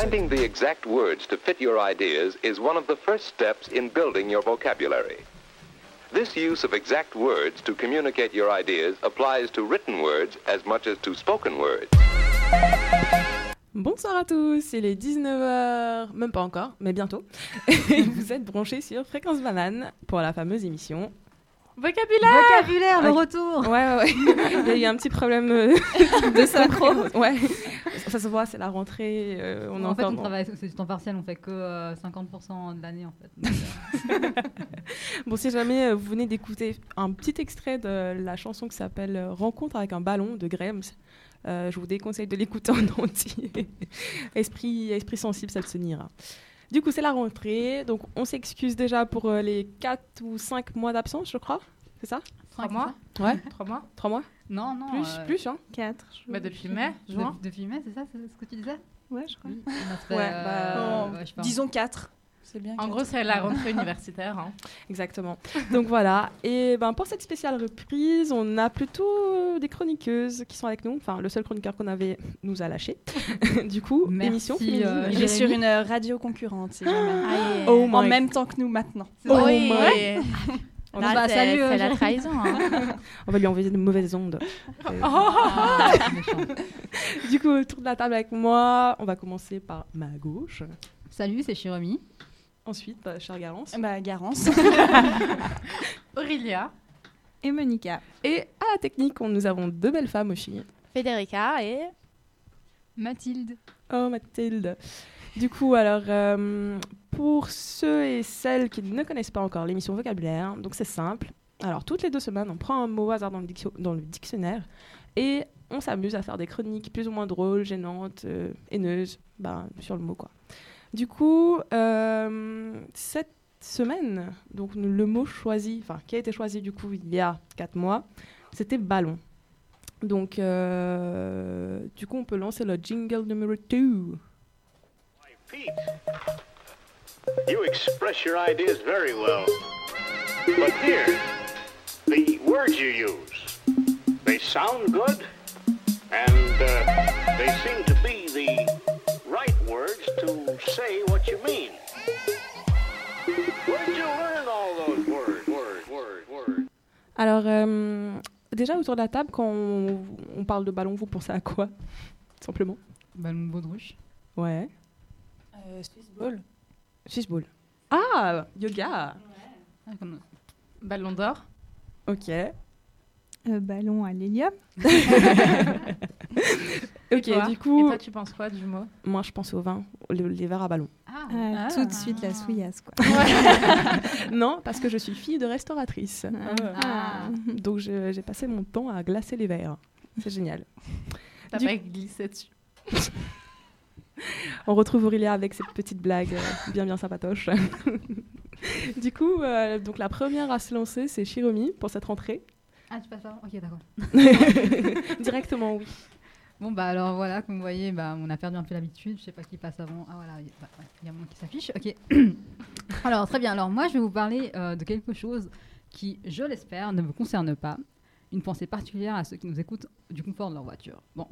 Finding the exact words to fit your ideas is one of the first steps in building your vocabulary. This use of exact words to communicate your ideas applies to written words as much as to spoken words. Bonsoir à tous, il est 19h, même pas encore, mais bientôt. Et vous êtes branchés sur Fréquence Banane pour la fameuse émission Vocabulaire Vocabulaire, le retour Ouais, ouais. Il y a eu un petit problème euh, de synchro. Ouais. Ça se voit, c'est la rentrée. euh, on En fait, on travaille, c'est du temps partiel, on fait que euh, 50% de l'année en fait. Donc, euh, Bon, si jamais euh, vous venez d'écouter un petit extrait de la chanson qui s'appelle euh, Rencontre avec un ballon de Grahams, euh, je vous déconseille de l'écouter en entier. esprit, esprit sensible, ça se ira. Du coup, c'est la rentrée, donc on s'excuse déjà pour euh, les 4 ou 5 mois d'absence, je crois. C'est ça? Trois cinq, mois c'est Ouais, Trois mois 3 mois? Non, non. Plus, euh, plus, hein 4. bah, Depuis mai, juin. de- Depuis mai, c'est ça, c'est ce que tu disais? Ouais, je crois. Oui. on a fait, Ouais, euh, bah, ouais, je. Disons 4. C'est bien. En gros, c'est la rentrée universitaire. hein. Exactement. Donc voilà. Et ben pour cette spéciale reprise, on a plutôt euh, des chroniqueuses qui sont avec nous. Enfin, le seul chroniqueur qu'on avait nous a lâché. du coup, Merci, émission euh, Il est sur une euh, radio concurrente, si jamais. Oh En même temps que nous maintenant. Oh Oui. my- On Là, va c'est- saluer, c'est la Jérémy. trahison. hein. On va lui envoyer de mauvaises ondes. Ah, du coup, autour de la table avec moi, on va commencer par ma gauche. Salut, c'est Chiromi. Ensuite, bah, Charles Garance. Bah, Garance. Aurélia. Et Monica. Et à la technique, on- nous avons deux belles femmes aussi. Federica et Mathilde. Oh Mathilde. Du coup, alors, euh, pour ceux et celles qui ne connaissent pas encore l'émission vocabulaire, donc c'est simple. Alors, toutes les deux semaines, on prend un mot au hasard dans le, dictio- dans le dictionnaire et on s'amuse à faire des chroniques plus ou moins drôles, gênantes, euh, haineuses, ben, sur le mot, quoi. Du coup, euh, cette semaine, donc le mot choisi, enfin, qui a été choisi du coup il y a quatre mois, c'était ballon. Donc, euh, du coup, on peut lancer le jingle numéro 2. Pete, you express your ideas very well. But here, the words you use, they sound good, and uh, they seem to be say what you mean. Where did you learn all those words? Words, words, words? Alors, euh, déjà autour de la table, quand on, on parle de ballon, vous pensez à quoi Simplement? Ballon de baudruche. Ouais. Euh, Swiss Ball. Fishball. Ah, yoga. Ah, Ballon d'or. Ok. Euh, ballon à l'hélium. Ok, toi du Et coup, toi, tu penses quoi du mot moi je pense au vin, les, les verres à ballon. Ah, Euh, ah. Tout de suite la souillasse, quoi. non, parce que je suis fille de restauratrice. Ah. Donc je- j'ai passé mon temps à glacer les verres. C'est génial. T'as Du- pas glissé dessus. On retrouve Aurélia avec cette petite blague euh, bien bien sympatoche. du coup, euh, donc la première à se lancer, c'est Shiromi pour cette rentrée. Ah, tu passes avant? Ok, d'accord. Directement, oui. Bon, bah alors voilà, comme vous voyez, bah, on a perdu un peu l'habitude. Je sais pas qui passe avant. Ah voilà, il y a- bah, mon qui s'affiche. Ok. alors, très bien. Alors, moi, je vais vous parler euh, de quelque chose qui, je l'espère, ne vous concerne pas. Une pensée particulière à ceux qui nous écoutent du confort de leur voiture. Bon,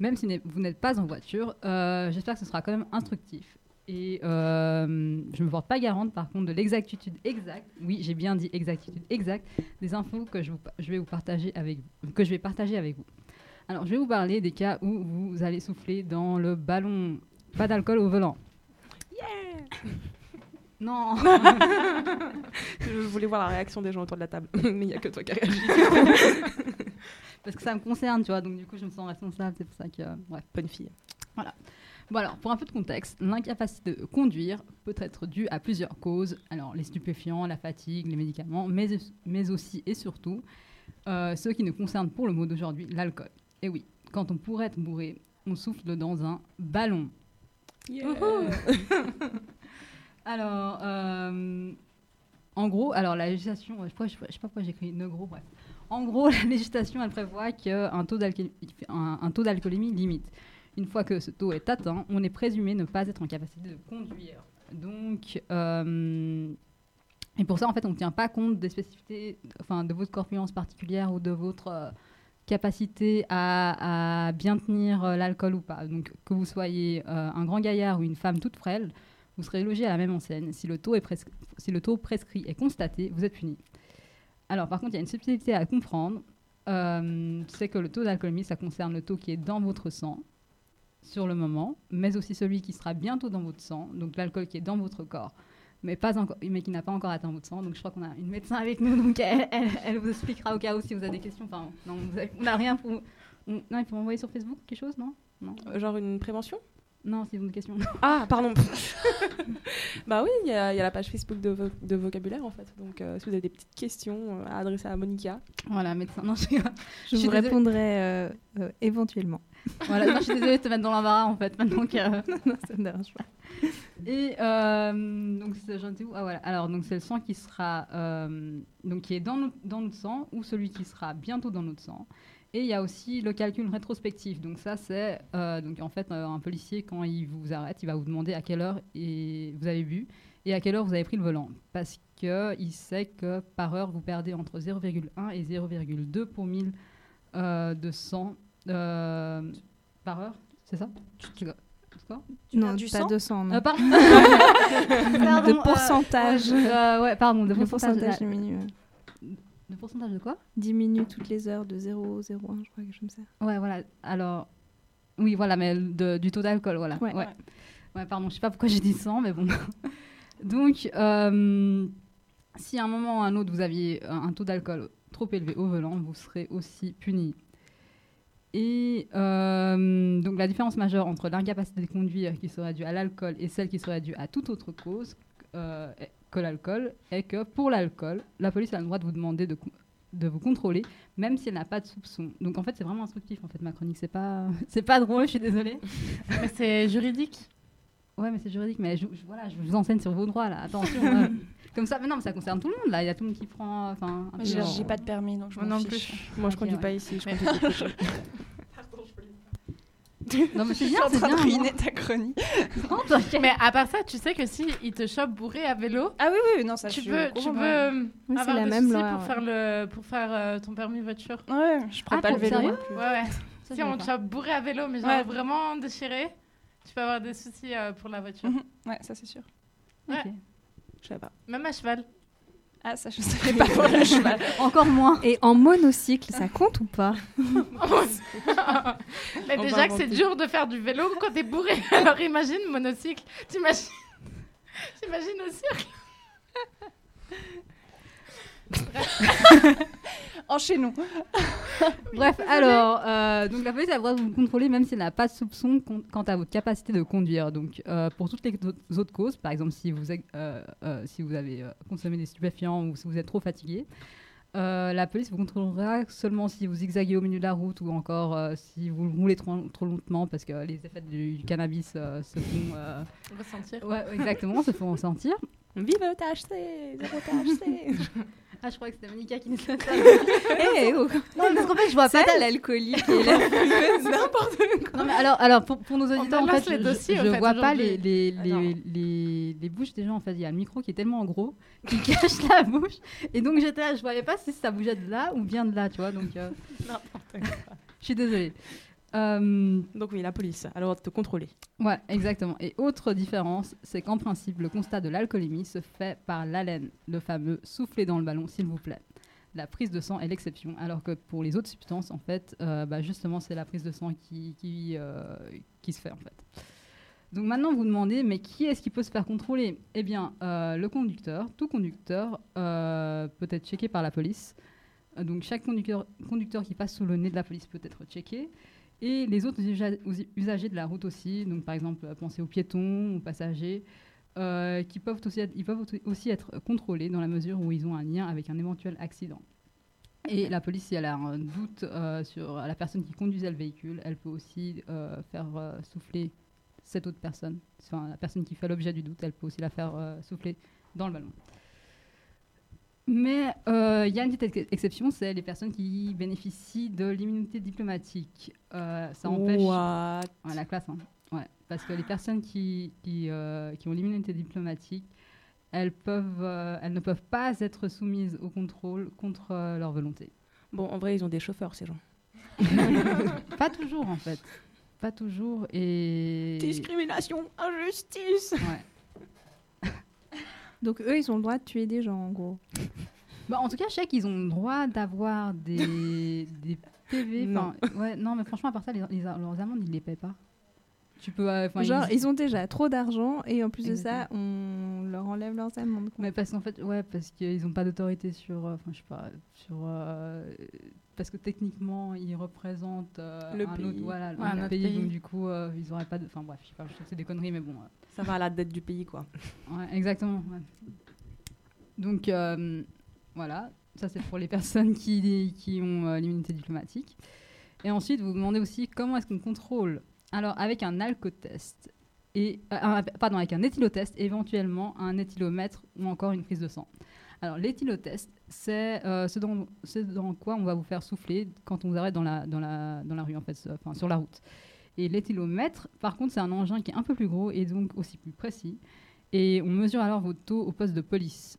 même si vous n'êtes pas en voiture, euh, j'espère que ce sera quand même instructif. Et euh, je ne me porte pas garante, par contre, de l'exactitude exacte, oui, j'ai bien dit exactitude exacte, des infos que je, je vais vous partager avec que je vais partager avec vous. Alors, je vais vous parler des cas où vous allez souffler dans le ballon. Pas d'alcool au volant. Non Je voulais voir la réaction des gens autour de la table, mais il n'y a que toi qui réagis. Parce que ça me concerne, tu vois, donc du coup, je me sens responsable, c'est pour ça que... Bref. Bonne fille. Bon alors, pour un peu de contexte, l'incapacité de conduire peut être due à plusieurs causes. Alors, les stupéfiants, la fatigue, les médicaments, mais, mais aussi et surtout, euh, ce qui nous concerne pour le mot d'aujourd'hui, l'alcool. Et oui, quand on pourrait être bourré, on souffle dans un ballon. Alors, euh, en gros, alors la législation, je ne sais pas pourquoi j'ai écrit ne gros, bref. En gros, la législation, elle prévoit qu'un taux d'alcoolémie limite. Une fois que ce taux est atteint, on est présumé ne pas être en capacité de conduire. Donc, euh, et pour ça, en fait, on ne tient pas compte des spécificités, enfin, de votre corpulence particulière ou de votre euh, capacité à, bien tenir euh, l'alcool ou pas. Donc, que vous soyez euh, un grand gaillard ou une femme toute frêle, vous serez logé à la même enseigne. Si le taux, est prescri- si le taux prescrit est constaté, vous êtes puni. Alors, par contre, il y a une subtilité à comprendre. Euh, c'est que le taux d'alcoolémie, ça concerne le taux qui est dans votre sang sur le moment, mais aussi celui qui sera bientôt dans votre sang, donc l'alcool qui est dans votre corps, mais, pas encore, mais qui n'a pas encore atteint votre sang. Donc je crois qu'on a une médecin avec nous, donc elle, elle- elle vous expliquera au cas où si vous avez des questions. Enfin, non, vous avez- on n'a rien pour... on- non, il faut m'envoyer sur Facebook quelque chose, non? Non, Euh, Genre une prévention? Non si vous avez des questions. Ah, pardon. bah oui, il y, a il y a la page Facebook de, vo- de vocabulaire en fait. Donc euh, si vous avez des petites questions euh, à adresser à Monica. voilà, médecin. Non, je, Je, Je vous désolée. répondrai euh, euh, éventuellement. Voilà, non, je suis désolée de te mettre dans l'embarras en fait. Maintenant que... non, ça me dérange pas. Et euh, donc c'est j'en étais où Ah voilà. Alors donc c'est le sang qui sera euh, donc qui est dans notre, dans notre sang ou celui qui sera bientôt dans notre sang. Et il y a aussi le calcul rétrospectif. Donc ça c'est euh, donc en fait euh, un policier quand il vous arrête, il va vous demander à quelle heure et vous avez bu et à quelle heure vous avez pris le volant parce que il sait que par heure vous perdez entre 0,1 et 0,2 pour 1000 euh, de sang euh, par heure. C'est ça? Quoi C'est quoi? Non, du pas sang? de sang, non. euh, pardon. de euh, pourcentage. euh, ouais, pardon, de le pourcentage. pourcentage diminue. De pourcentage de quoi? Diminue toutes les heures de 0,01, je crois, quelque chose comme ça. Ouais, voilà. Alors, oui, voilà, mais de- du taux d'alcool, voilà. Ouais. ouais. Ouais, pardon, je sais pas pourquoi j'ai dit 100, mais bon. Donc, euh, si à un moment ou à un autre vous aviez un taux d'alcool trop élevé au volant, vous serez aussi puni. Et euh, donc la différence majeure entre l'incapacité de conduire qui serait due à l'alcool et celle qui serait due à toute autre cause euh, que l'alcool est que pour l'alcool, la police a le droit de vous demander de, de vous contrôler, même si elle n'a pas de soupçon. Donc en fait, c'est vraiment instructif en fait ma chronique. C'est pas, c'est pas drôle, je suis désolée. Mais c'est juridique. Ouais, mais c'est juridique. Mais je, je- voilà, je vous enseigne sur vos droits là. Attention. euh, comme ça, mais non, mais ça concerne tout le monde là. Il y a tout le monde qui prend. Enfin, J'ai pas de permis, donc je m'en non fiche. plus. Moi je conduis ouais. pas ici. Je. Non, mais c'est Je suis bien, en train bien. de ruiner ta chronique. Non, t'inquiète. Mais à part ça, tu sais que si il te chope bourré à vélo, Ah oui, oui, non, ça tu peux, tu peux euh, Oui, avoir la des même soucis loi, pour ouais. faire le pour faire euh, ton permis voiture. Ouais, je prends Ah, pas le vélo. sérieux non plus. Ouais, ouais. Ça, si on te chope bourré à vélo, mais genre Ouais. vraiment déchiré, tu peux avoir des soucis euh, pour la voiture. Mhm. Ouais, ça c'est sûr. Ok. Je sais pas. Même à cheval. Ah, ça je savais pas pour le cheval. Encore moins. Et en monocycle, ça compte ou pas? Mais On déjà que c'est inventer. dur de faire du vélo quand t'es bourré. Alors imagine monocycle. T'imagines T'imagines au cirque? Enchaînons. Bref, alors, euh, donc la police a le droit de vous contrôler même si elle n'a pas de soupçon quant à votre capacité de conduire. Donc, euh, pour toutes les autres- causes, par exemple, si vous, euh, euh, si vous avez euh, consommé des stupéfiants ou si vous êtes trop fatigué, euh, la police vous contrôlera seulement si vous zigzaguez au milieu de la route ou encore euh, si vous roulez trop, trop lentement parce que les effets du, du cannabis euh, se font. euh, Ressentir. ouais, exactement, se font ressentir. Vive le THC Zéro THC Ah, je crois que c'était Monica qui nous a Eh, oh, Non, parce qu'en fait, je vois C'est pas elle l'alcoolique et la fumeuse. Non, mais alors, alors pour, pour nos auditeurs, en fait, je, dossiers, je en fait, vois pas les, les, Ah, les, les, les bouches des gens. En fait, il y a le micro qui est tellement gros qui cache la bouche. Et donc, j'étais là, je voyais pas si ça bougeait de là ou bien de là, tu vois. Donc, euh, je suis désolée. Euh, Donc oui, la police a le droit de te contrôler. ouais, exactement. Et autre différence, c'est qu'en principe, le constat de l'alcoolémie se fait par l'haleine, le fameux souffler dans le ballon, s'il vous plaît. La prise de sang est l'exception, alors que pour les autres substances, en fait, euh, bah, justement, c'est la prise de sang qui, qui, euh, qui se fait, en fait. Donc maintenant, vous vous demandez, mais qui est-ce qui peut se faire contrôler? Eh bien, le conducteur, tout conducteur peut être checké par la police. Donc chaque conducteur, conducteur qui passe sous le nez de la police peut être checké. Et les autres usagers de la route aussi, donc par exemple, euh, pensez aux piétons, aux passagers, euh, qui peuvent aussi être, ils peuvent au- aussi être contrôlés dans la mesure où ils ont un lien avec un éventuel accident. Et la police, si elle a un doute euh, sur la personne qui conduisait le véhicule, elle peut aussi faire souffler cette autre personne, enfin la personne qui fait l'objet du doute, elle peut aussi la faire souffler dans le ballon. Mais euh, il y a une petite ex- exception, c'est les personnes qui bénéficient de l'immunité diplomatique. Euh, ça empêche What? Ouais, la classe, hein. Ouais, parce que les personnes qui, qui, euh, qui ont l'immunité diplomatique, elles, peuvent, euh, elles ne peuvent pas être soumises au contrôle contre euh, leur volonté. Bon, en vrai, ils ont des chauffeurs, ces gens. Pas toujours en fait. Pas toujours et. Discrimination, injustice. Ouais. Donc eux, ils ont le droit de tuer des gens, en gros. Bah, en tout cas, je sais qu'ils ont le droit d'avoir des, des PV. Non. Ouais, non, mais franchement, à part ça, les, les- leurs amendes, ils les payent pas. Tu peux. euh, enfin, Genre, ils ont déjà trop d'argent et en plus de Exactement. ça, on leur enlève leurs amendes. Mais parce qu'en fait, ouais, parce qu'ils n'ont pas d'autorité sur. euh, Enfin, je sais pas. Sur. euh, parce que techniquement, ils représentent euh, Le un pays. autre, voilà, Ouais, un autre pays, pays. donc du coup, euh, ils auraient pas de. Enfin, bref, je sais pas, je sais que c'est des conneries, mais bon. euh, Ça va à la dette du pays, quoi. Ouais, exactement. ouais. Donc euh, voilà, ça c'est pour les personnes qui, qui ont euh, l'immunité diplomatique. Et ensuite, vous vous demandez aussi comment est-ce qu'on contrôle. Alors avec un alcotest et euh, pardon avec un éthylotest, éventuellement un éthylomètre ou encore une prise de sang. Alors l'éthylotest, c'est euh, ce, dans, quoi on va vous faire souffler quand on vous arrête dans la, rue, en fait, enfin sur la route. Et l'éthylomètre, par contre, c'est un engin qui est un peu plus gros et donc aussi plus précis. Et on mesure alors vos taux au poste de police.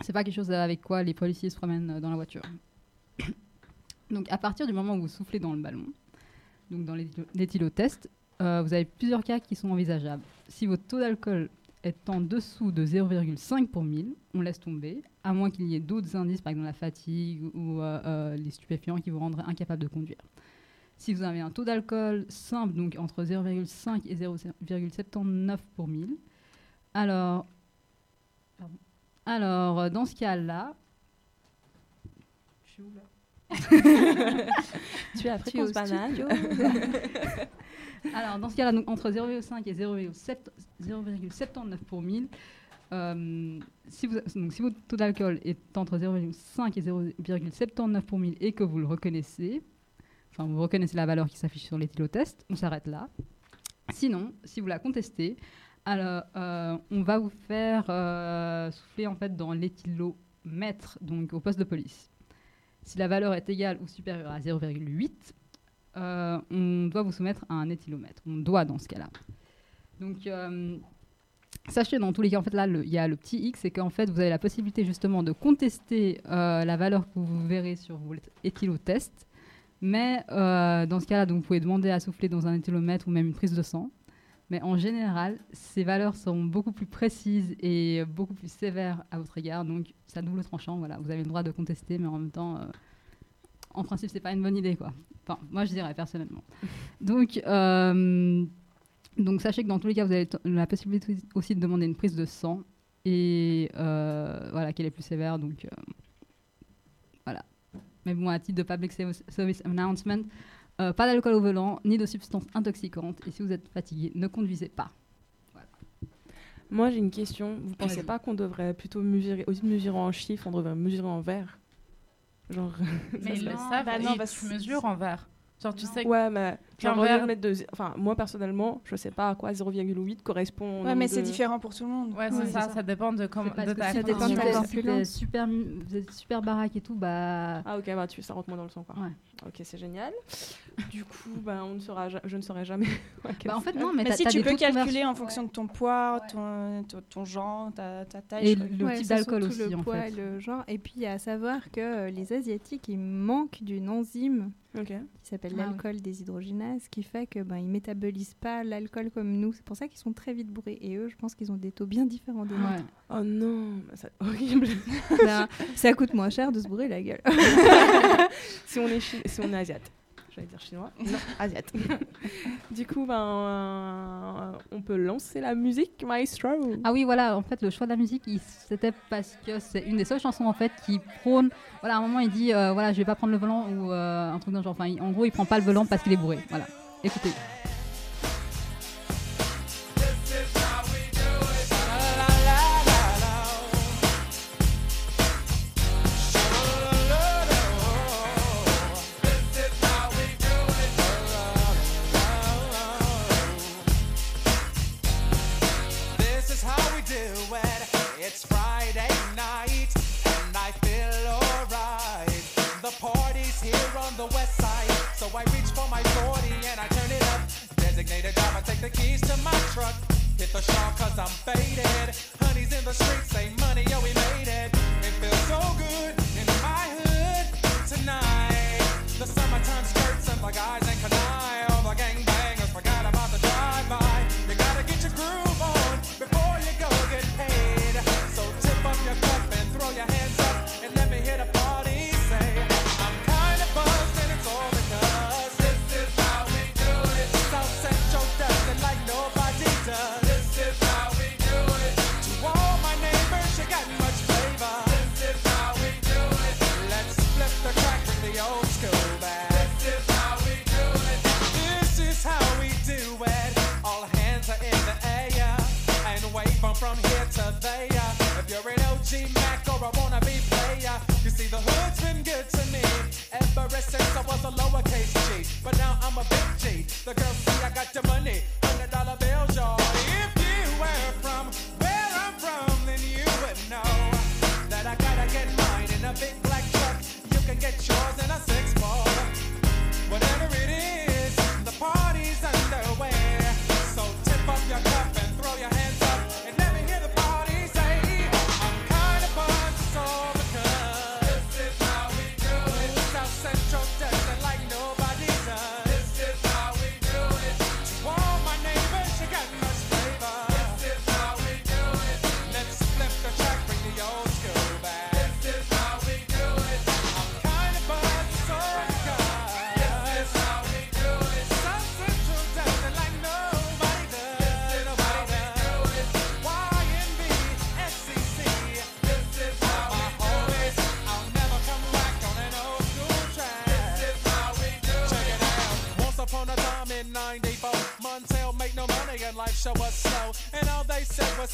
C'est pas quelque chose avec quoi les policiers se promènent dans la voiture. Donc à partir du moment où vous soufflez dans le ballon, donc dans l'éthylo- l'éthylotest, euh, vous avez plusieurs cas qui sont envisageables. Si votre taux d'alcool est en dessous de 0,5 pour 1000, on laisse tomber, à moins qu'il y ait d'autres indices, par exemple la fatigue ou euh, euh, les stupéfiants qui vous rendraient incapable de conduire. Si vous avez un taux d'alcool simple, donc entre 0,5 et 0,79 pour 1000, alors, alors euh, dans ce cas-là, je suis où là? Tu es à Tu es au fréquence banane. studio. Alors, dans ce cas-là, entre 0,5 et 0,7 0,79 pour 1000, euh, si, vous, donc, si votre taux d'alcool est entre 0,5 et 0,79 pour 1000 et que vous le reconnaissez, enfin, vous reconnaissez la valeur qui s'affiche sur l'éthylotest, on s'arrête là. Sinon, si vous la contestez, alors, euh, on va vous faire euh, souffler en fait dans l'éthylomètre, donc au poste de police. Si la valeur est égale ou supérieure à 0,8, euh, on doit vous soumettre à un éthylomètre. On doit dans ce cas-là. Donc, euh, sachez dans tous les cas, en fait, là, il y a le petit X, c'est qu'en fait, vous avez la possibilité justement de contester euh, la valeur que vous verrez sur votre éthylotest. Mais dans ce cas-là, vous pouvez demander à souffler dans un éthylomètre ou même une prise de sang. Mais en général, ces valeurs sont beaucoup plus précises et beaucoup plus sévères à votre égard. Donc, ça double tranchant. Voilà, vous avez le droit de contester, mais en même temps, euh, en principe, c'est pas une bonne idée. Enfin, moi, je dirais personnellement. Donc, euh, donc, sachez que dans tous les cas, vous avez la possibilité aussi de demander une prise de sang et euh, voilà, qu'elle est plus sévère. Donc, voilà. Mais bon, à titre de public service announcement, euh, pas d'alcool au volant, ni de substances intoxicantes. Et si vous êtes fatigué, ne conduisez pas. Moi, j'ai une question. Vous pensez pas qu'on devrait plutôt mesurer, au lieu de mesurer en chiffres, on devrait mesurer en verre Genre. Mais ils le non, savent, bah non, parce tu que- mesures en verre. Genre, tu sais Ouais, mais genre, verre- de- Enfin, moi personnellement, je sais pas à quoi 0,8 correspond. Ouais, mais c'est différent pour tout le monde. Ouais, c'est Ouais, ça, c'est ça. ça dépend de, comment, de ta ça dépend de vous ta êtes- condition. si vous êtes super, vous êtes super baraque et tout, bah. Ah ok, bah tu, ça rentre moins dans le sang quoi. Ouais. Ok, c'est génial. du coup, bah, on ne saura, ja- je ne saurai jamais. Bah, en fait, non, mais, si tu peux calculer en fonction de ton poids, ton, genre, ta, ta taille. Et le type d'alcool aussi, le en poids le genre. Et puis, à savoir que euh, les Asiatiques, ils manquent d'une enzyme qui s'appelle Ah oui. Déshydrogénase, qui fait que ben, ils métabolisent pas l'alcool comme nous. C'est pour ça qu'ils sont très vite bourrés. Et eux, je pense qu'ils ont des taux bien différents des nôtres. Ouais. Oh non, bah, c'est horrible. Ben, ça coûte moins cher de se bourrer la gueule. si on est si on est asiate. J'allais dire chinois. Non, asiate. du coup, ben, euh, on peut lancer la musique, maestro. Ah oui, voilà, en fait, le choix de la musique, c'était parce que c'est une des seules chansons, en fait, qui prône... Voilà, à un moment, il dit, euh, voilà, je vais pas prendre le volant, ou euh, un truc dans le genre. Enfin, il- en gros, il prend pas le volant parce qu'il est bourré. Voilà. Écoutez. designated driver, take the keys to my truck. Hit the shop cause I'm faded. Honey's in the streets, say money, yo, we made it. It feels so good in my hood tonight. The summertime skirts and the guys ain't canile.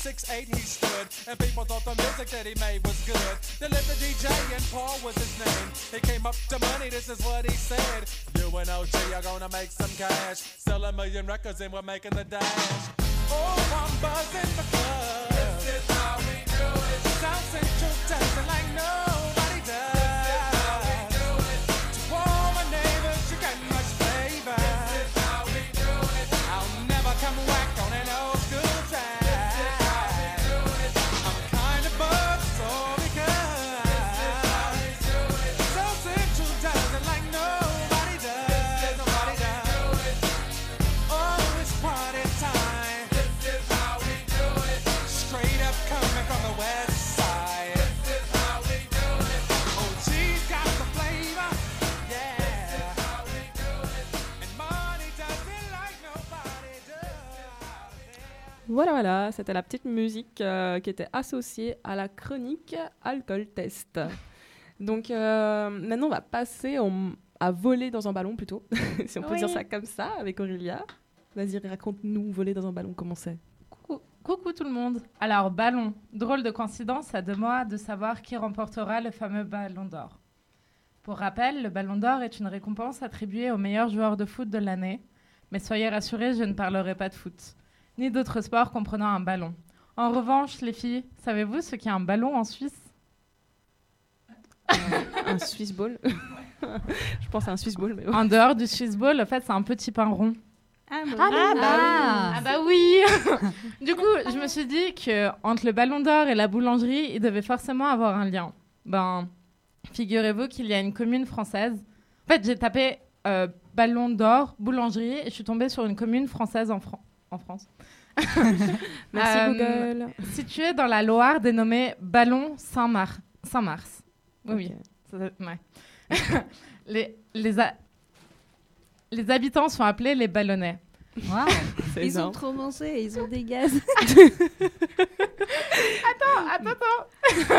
Was 6'8 he stood. And people thought the music that he made was good. They lived the DJ and Paul was his name. He came up to money, this is what he said. You and OG are gonna make some cash. Sell a million records and we're making the dash. Voilà, c'était la petite musique euh, qui était associée à la chronique Alcool Test. Donc euh, maintenant, on va passer à voler dans un ballon plutôt, si on peut Oui. dire ça comme ça, avec Aurélia. Vas-y, raconte-nous, voler dans un ballon, comment c'est? Coucou, coucou tout le monde. Alors, ballon. Drôle de coïncidence à deux mois de savoir qui remportera le fameux ballon d'or. Pour rappel, le ballon d'or est une récompense attribuée au meilleur joueur de foot de l'année. Mais soyez rassurés, je ne parlerai pas de foot, ni d'autres sports comprenant un ballon. En revanche, les filles, savez-vous ce qu'est un ballon en Suisse? Un Swiss ball Je pense à un Swiss ball, mais En dehors du Swiss ball, en fait, c'est un petit pain rond. Ah, bah, Ah, oui. bah, Ah. Ah bah oui Du coup, je me suis dit que entre le ballon d'or et la boulangerie, il devait forcément avoir un lien. Ben, figurez-vous qu'il y a une commune française. En fait, j'ai tapé euh, ballon d'or, boulangerie, et je suis tombée sur une commune française en, Fran- en France. Merci Euh, Google. Située dans la Loire, dénommée Ballon Saint-Mar- Saint-Mars. Oui, oui. Ça ouais. les, les, a- les habitants sont appelés les ballonnais. Waouh. C'est Ils ont énorme. trop mangé, ils ont des gaz. attends, attends.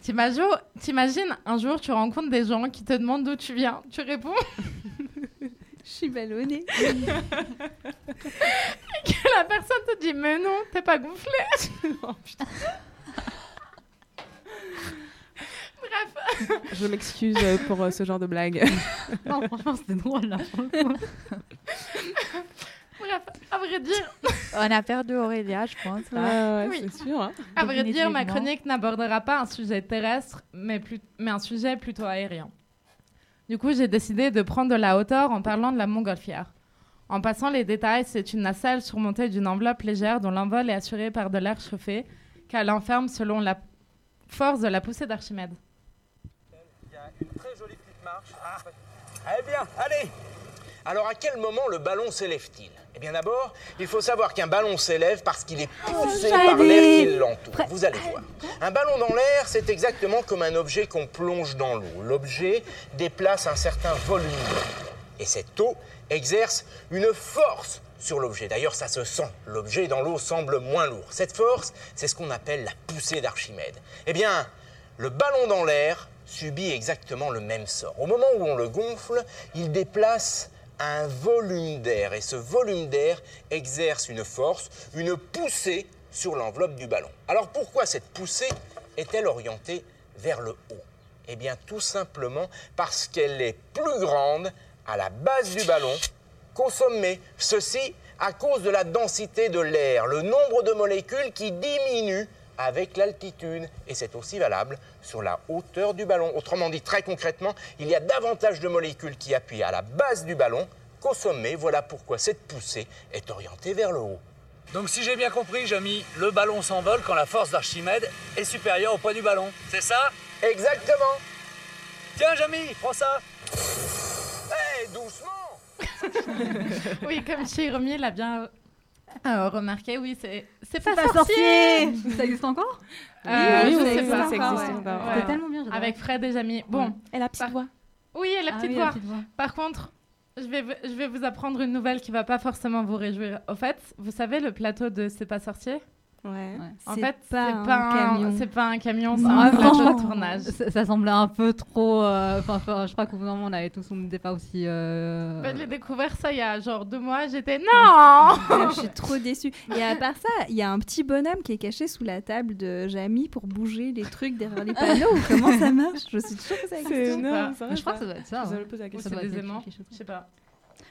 T'imagines, t'imagines, un jour, tu rencontres des gens qui te demandent d'où tu viens. Tu réponds Je suis ballonnée. que la personne te dit Mais non, t'es pas gonflé. Oh, putain. Bref. Je m'excuse pour euh, ce genre de blague. Non, franchement, c'était drôle là. pour le coup. Bref, à vrai dire, On a perdu Aurélia, je pense. Là. ouais, Oui. c'est sûr. hein. à vrai dire, ma chronique n'abordera pas un sujet terrestre, mais, plus, mais un sujet plutôt aérien. Du coup, j'ai décidé de prendre de la hauteur en parlant de la montgolfière. En passant les détails, c'est une nacelle surmontée d'une enveloppe légère dont l'envol est assuré par de l'air chauffé, qu'elle enferme selon la force de la poussée d'Archimède. Il y a une très jolie petite marche. Eh bien, allez Alors, à quel moment le ballon s'élève-t-il? Eh bien, d'abord, il faut savoir qu'un ballon s'élève parce qu'il est poussé par l'air qui l'entoure. Vous allez voir. Un ballon dans l'air, c'est exactement comme un objet qu'on plonge dans l'eau. L'objet déplace un certain volume. Et cette eau exerce une force sur l'objet. D'ailleurs, ça se sent. L'objet dans l'eau semble moins lourd. Cette force, c'est ce qu'on appelle la poussée d'Archimède. Eh bien, le ballon dans l'air subit exactement le même sort. Au moment où on le gonfle, il déplace un volume d'air. Et ce volume d'air exerce une force, une poussée sur l'enveloppe du ballon. Alors pourquoi cette poussée est-elle orientée vers le haut? Eh bien tout simplement parce qu'elle est plus grande à la base du ballon qu'au sommet. Ceci à cause de la densité de l'air, le nombre de molécules qui diminue avec l'altitude. Et c'est aussi valable sur la hauteur du ballon. Autrement dit, très concrètement, il y a davantage de molécules qui appuient à la base du ballon qu'au sommet. Voilà pourquoi cette poussée est orientée vers le haut. Donc si j'ai bien compris, Jamy, le ballon s'envole quand la force d'Archimède est supérieure au poids du ballon. C'est ça? Exactement. Tiens, Jamy, prends ça. Hé, doucement oui, comme Jérémy l'a bien euh, remarqué, oui, c'est c'est pas, pas sorcier. sorcier. Ça existe encore Euh, Oui, je oui, sais oui, pas. ça existe Ouais. encore. Ouais. C'était tellement bien. Avec Fred et Jamy. Bon, Et la petite Par- voix. oui, et la Ah petite oui, voix. petite voix. Par contre, je vais, vous- je vais vous apprendre une nouvelle qui va pas forcément vous réjouir. Au fait, vous savez le plateau de C'est pas sorcier? Ouais. En fait, c'est pas un pas, un camion. c'est pas un camion, c'est Non, un plateau franchement, de tournage. Ça, ça semblait un peu trop. euh, Enfin, je crois qu'au bout d'un moment, on avait tous, on n'était pas aussi. euh, Ben, J'ai découvert ça il y a genre deux mois, j'étais non je suis trop déçue. Et à part ça, il y a un petit bonhomme qui est caché sous la table de Jamie pour bouger les trucs derrière les panneaux. ou Comment ça marche? Je suis toujours posé la C'est question. énorme, ça. je crois que ça doit être ça. Vous ouais. allez poser la question. ça c'est doit des aimants, je sais pas.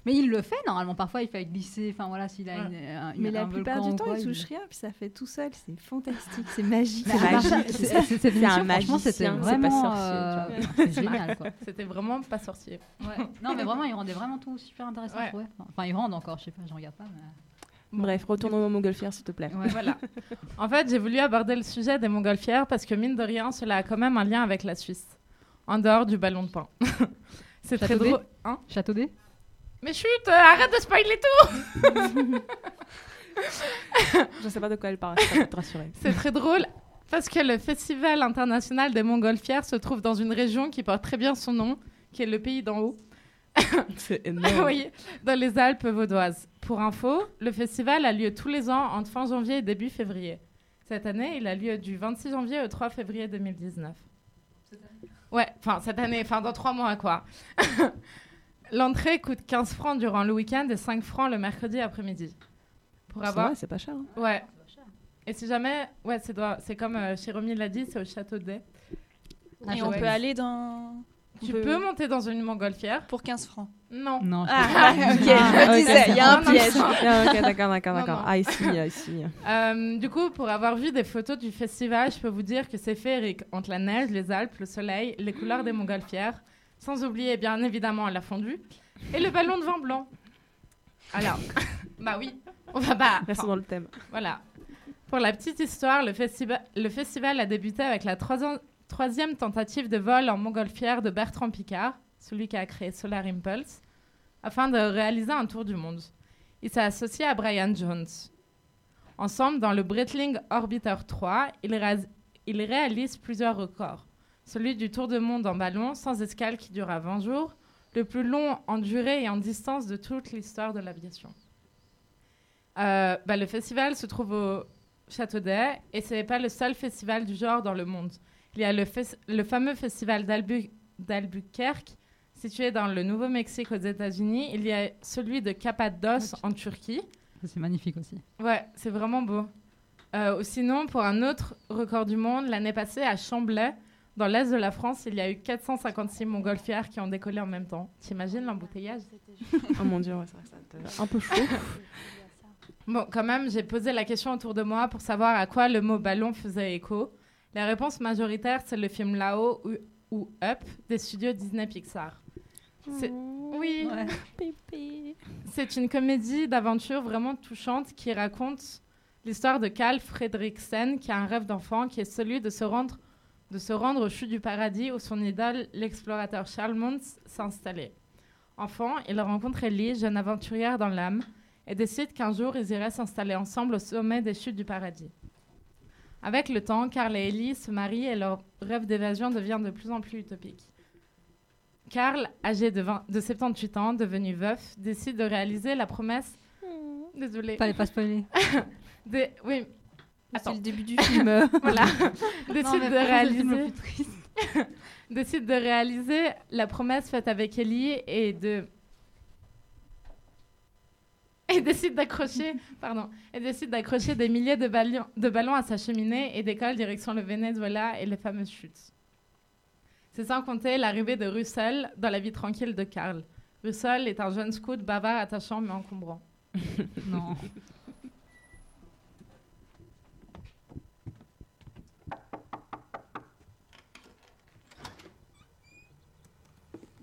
Mais il le fait normalement. Parfois, il fait glisser. Enfin voilà, s'il a Ouais. une, un- Mais un la volcan plupart du temps, quoi, il touche rien, puis ça fait tout seul. C'est fantastique, c'est magique. C'est un franchement, c'était magicien, c'est pas vraiment, sorcier, euh. C'était vraiment pas sorcier. Ouais. Non mais vraiment, il rendait vraiment tout super intéressant. Ouais. Enfin, il rend encore. Je sais pas, je regarde pas. Mais... Bref, retournons au montgolfière, s'il te plaît. Ouais. Voilà. En fait, j'ai voulu aborder le sujet des montgolfières parce que mine de rien, cela a quand même un lien avec la Suisse, en dehors du ballon de pain. C'est très drôle. Hein? Château Mais chut, euh, arrête de spoiler tout Je sais pas de quoi elle parle, je peux te rassurer. C'est très drôle parce que le Festival international des montgolfières se trouve dans une région qui porte très bien son nom, qui est le pays d'en haut. C'est énorme. oui, dans les Alpes vaudoises. Pour info, le festival a lieu tous les ans entre fin janvier et début février. Cette année, il a lieu du 26 janvier au 3 février 2019. Ouais, enfin cette année, enfin dans trois mois quoi. L'entrée coûte 15 francs durant le week-end et 5 francs le mercredi après-midi. Pour avoir... c'est pas cher. hein. Ouais. Et si jamais... Ouais, c'est comme euh, Jérémy l'a dit, c'est au Château d'Ay. Et Ah, on ouais. peut aller dans. Tu on peut- peux monter dans une montgolfière Pour 15 francs. Non. Non. je Ah, ok, je me disais, il y a un piège. ok, d'accord, d'accord, d'accord. Ah, ici, ici. Euh, du coup, pour avoir vu des photos du festival, je peux vous dire que c'est féerique entre la neige, les Alpes, le soleil, les couleurs des montgolfières, sans oublier bien évidemment la fondue et le ballon de vin blanc. Alors, bah oui, on va pas. Restons dans le thème. Voilà. Pour la petite histoire, le, festival le festival a débuté avec la troisi- troisième tentative de vol en montgolfière de Bertrand Piccard, celui qui a créé Solar Impulse, afin de réaliser un tour du monde. Il s'est associé à Brian Jones. Ensemble, dans le Breitling Orbiter 3, ils, réas- ils réalisent plusieurs records. Celui du tour du monde en ballon, sans escale, qui dura 20 jours, le plus long en durée et en distance de toute l'histoire de l'aviation. Euh, bah, le festival se trouve au Château d'Ay et ce n'est pas le seul festival du genre dans le monde. Il y a le, fameux festival d'Albu- d'Albuquerque, situé dans le Nouveau-Mexique aux États-Unis. Il y a celui de Cappadoce en Turquie. C'est magnifique aussi. Ouais, c'est vraiment beau. Euh, sinon, pour un autre record du monde, l'année passée à Chamblay, dans l'est de la France, il y a eu 456 montgolfières qui ont décollé en même temps. T'imagines l'embouteillage? Oh mon dieu, ouais, ça reste un peu chaud. Bon, quand même, j'ai posé la question autour de moi pour savoir à quoi le mot ballon faisait écho. La réponse majoritaire, c'est le film Là-haut ou, ou Up des studios Disney Pixar. C'est- Oui, c'est une comédie d'aventure vraiment touchante qui raconte l'histoire de Carl Fredriksen qui a un rêve d'enfant qui est celui de se rendre de se rendre au chute du paradis où son idole, l'explorateur Charles Mons, s'installait. Enfant, il rencontre Ellie, jeune aventurière dans l'âme, et décide qu'un jour ils iraient s'installer ensemble au sommet des chutes du paradis. Avec le temps, Carl et Ellie se marient et leur rêve d'évasion devient de plus en plus utopique. Carl, âgé de, 20 de 78 ans, devenu veuf, décide de réaliser la promesse. Désolée. Fallait pas spoiler. Des- Oui. C'est le début du film. Voilà. Décide de réaliser. décide de réaliser la promesse faite avec Ellie et de il décide d'accrocher, pardon, il décide d'accrocher des milliers de, ballons- de ballons à sa cheminée et décolle direction le Venezuela et les fameuses chutes. C'est sans compter l'arrivée de Russell dans la vie tranquille de Karl. Russell est un jeune scout bavard, attachant mais encombrant. Non.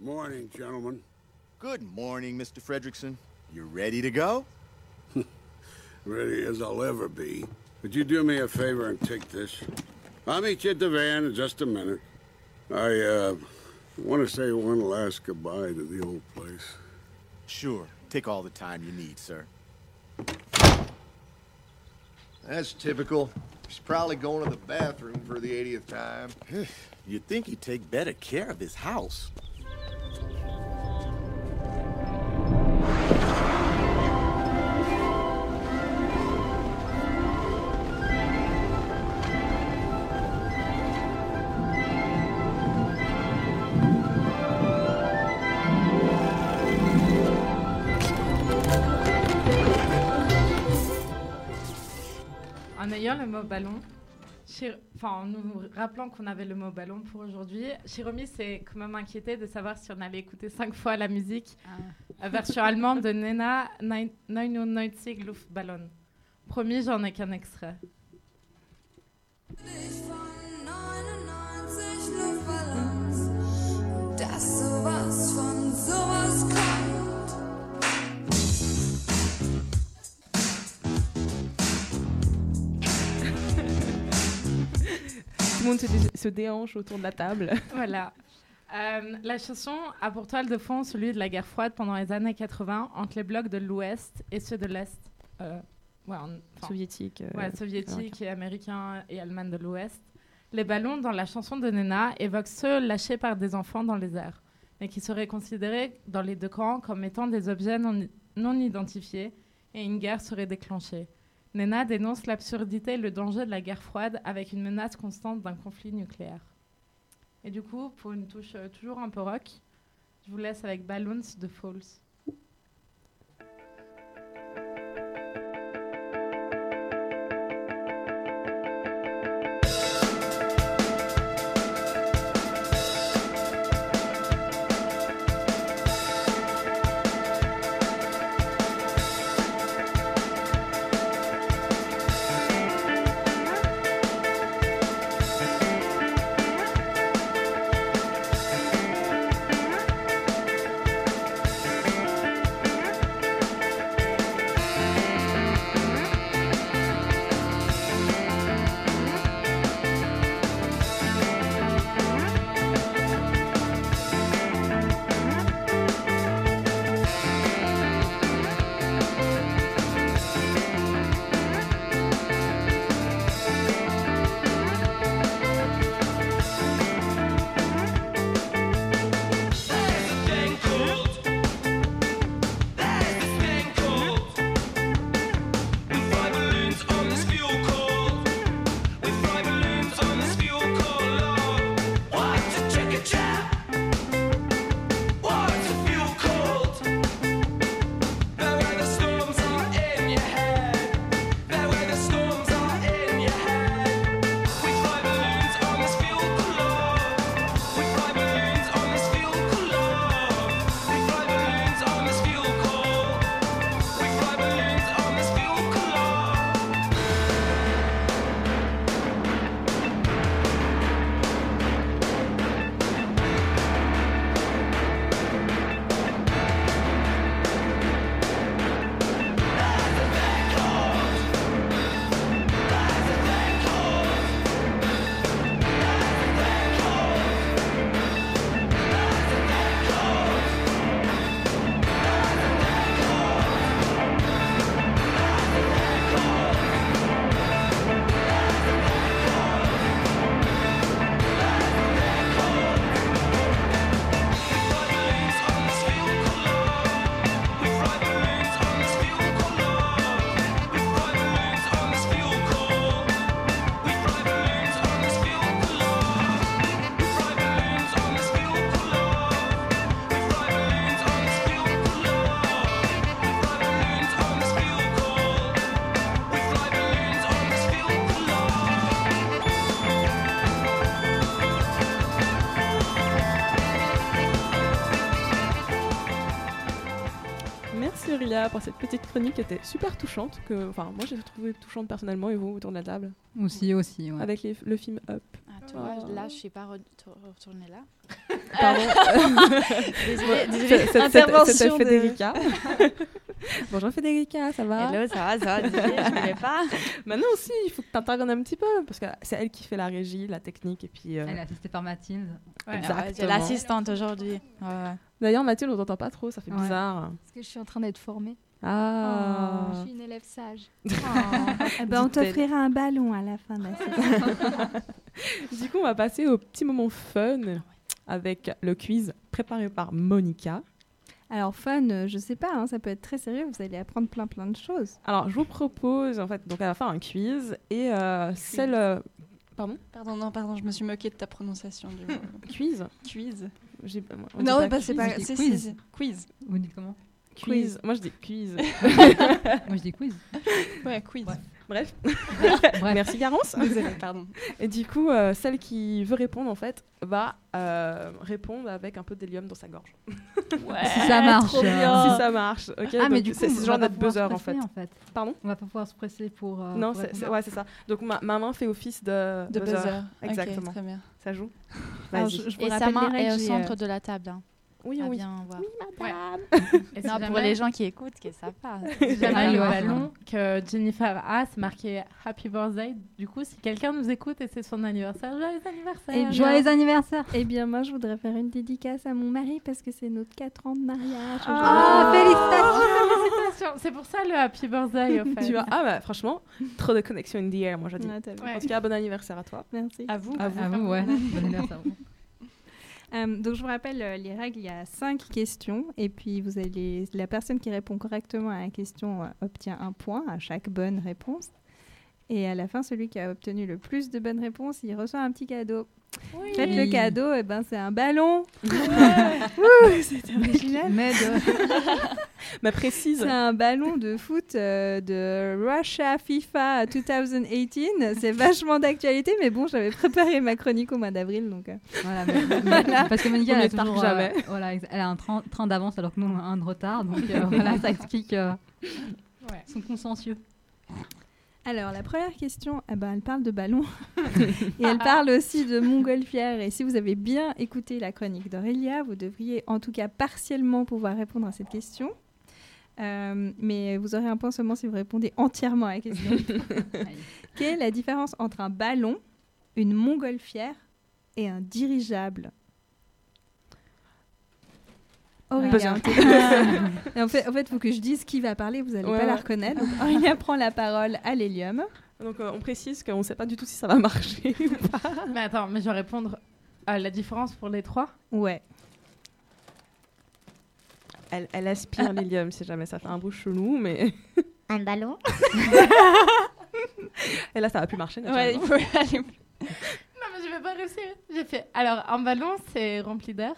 Morning, gentlemen. Good morning, Mr. Fredrickson. You ready to go? Ready as I'll ever be. Would you do me a favor and take this? I'll meet you at the van in just a minute. I, uh, want to say one last goodbye to the old place. Sure. Take all the time you need, sir. That's typical. He's probably going to the bathroom for the 80th time. You'd think he'd take better care of his house. Ayant le mot ballon, enfin, en nous rappelant qu'on avait le mot ballon pour aujourd'hui, Shiromi s'est quand même inquiété de savoir si on allait écouter cinq fois la musique, la version allemande de Nena 99 Luftballon. Promis, j'en ai qu'un extrait. Dass sowas von sowas kommt. Le monde se, dé- se déhanche autour de la table. Voilà. Euh, la chanson a pour toile de fond celui de la guerre froide pendant les années 80 entre les blocs de l'Ouest et ceux de l'Est. Euh, ouais, Soviétique, euh, ouais, soviétique américain. et américain et allemand de l'Ouest. Les ballons dans la chanson de Nena évoquent ceux lâchés par des enfants dans les airs, mais qui seraient considérés dans les deux camps comme étant des objets non, non identifiés et une guerre serait déclenchée. Nena dénonce l'absurdité et le danger de la guerre froide avec une menace constante d'un conflit nucléaire. Et du coup, pour une touche euh, toujours un peu rock, je vous laisse avec Balloons de Falls. Pour cette petite chronique qui était super touchante. Que, enfin, moi j'ai trouvé touchante personnellement et vous autour de la table? Aussi, aussi. ouais. Avec les- le film Up. Tu vois, là, je suis pas re- retournée là. Pardon. désolée, désolée. C'était Intervention de- Federica. Bonjour Federica, ça va? Hello, ça va, ça va, désolée, je voulais pas. Maintenant aussi, il faut que tu interviennes un petit peu parce que c'est elle qui fait la régie, la technique et puis. euh, Elle est assistée par Mathilde. Ouais, Exactement. l'assistante aujourd'hui. Ouais. D'ailleurs, Mathilde, on t'entend pas trop, ça fait Ouais. bizarre. Parce que je suis en train d'être formée. Ah. Oh, je suis une élève sage. Eh ben, on t'offrira un ballon à la fin de la saison. Du coup, on va passer au petit moment fun avec le quiz préparé par Monica. Alors fun, euh, je sais pas, hein, ça peut être très sérieux, vous allez apprendre plein plein de choses. Alors, je vous propose en fait donc à la fin un quiz et euh, celle. euh, Pardon? Pardon, non, pardon, je me suis moquée de ta prononciation du mot. Quiz? Quiz. Non, bah, c'est pas. quiz. Quiz. Vous dites comment? Quiz. Moi, je dis quiz. Moi, je dis quiz. Ouais, quiz. Bref. Bref. Merci Garance. Désolée, pardon. Et du coup, euh, celle qui veut répondre, en fait, va euh, répondre avec un peu d'hélium dans sa gorge. Ouais, Si ça marche. trop bien. Si ça marche. Ah, mais du coup, c'est va genre se buzzer, en fait. en fait. Pardon On va pas pouvoir se presser pour. euh, Non, pour c'est ouais, c'est ça. Donc ma, ma main fait office de, De buzzer. Exactement. très bien. Ça joue Alors, Vas-y. je- je vous Et sa main est au centre euh, de la table. hein. Oui, À oui. bien voir. madame. Et Non, pour jamais- les gens qui écoutent, que ça passe. Si jamais Ah, le ballon que Jennifer a, c'est marqué Happy Birthday. Du coup, si quelqu'un nous écoute et c'est son anniversaire, joyeux anniversaire. Eh bien- Joyeux anniversaire Eh bien, moi, je voudrais faire une dédicace à mon mari parce que c'est notre 4 ans de mariage. Ah, aujourd'hui. félicitations C'est pour ça le Happy Birthday, au fait. Tu vois, ah bah franchement, trop de connexion in the air, moi je dis. Ouais. En tout cas, bon anniversaire à toi. Merci. À vous. À vous. À vous, ouais. Bon anniversaire. Euh, donc je vous rappelle euh, les règles, il y a cinq questions et puis vous allez la personne qui répond correctement à la question euh, obtient un point à chaque bonne réponse. Et à la fin, celui qui a obtenu le plus de bonnes réponses, il reçoit un petit cadeau. Oui. Faites le cadeau, et ben c'est un ballon. C'est original. Mais de- Mais précise. C'est un ballon de foot euh, de Russia FIFA 2018. C'est vachement d'actualité, mais bon, j'avais préparé ma chronique au mois d'avril, donc. euh, Voilà, mais- mais- parce que Monica, elle a toujours, que euh, jamais. voilà, ex- elle a un train, train d'avance alors que nous on a un de retard, donc euh, voilà, ça explique euh, Ouais. son consciencieux. Alors, la première question, eh ben, elle parle de ballon. et elle parle aussi de montgolfière. Et si vous avez bien écouté la chronique d'Aurélia, vous devriez en tout cas partiellement pouvoir répondre à cette question. Euh, mais vous aurez un point seulement si vous répondez entièrement à la question. Quelle est la différence entre un ballon, une montgolfière et un dirigeable? Aurélien, t'es- Et en fait, en fait, il faut que je dise qui va parler, vous n'allez Ouais, pas la reconnaître. Donc, Aurélien prend la parole à l'hélium. Donc euh, on précise qu'on ne sait pas du tout si ça va marcher ou pas. Mais attends, mais je vais répondre à la différence pour les trois. Ouais. Elle, elle aspire l'hélium si jamais ça fait un bruit chelou, mais. Un ballon Et là, ça va plus marcher. Ouais, il faut aller. Non, mais je vais pas réussir. J'ai fait. Alors, un ballon, c'est rempli d'air.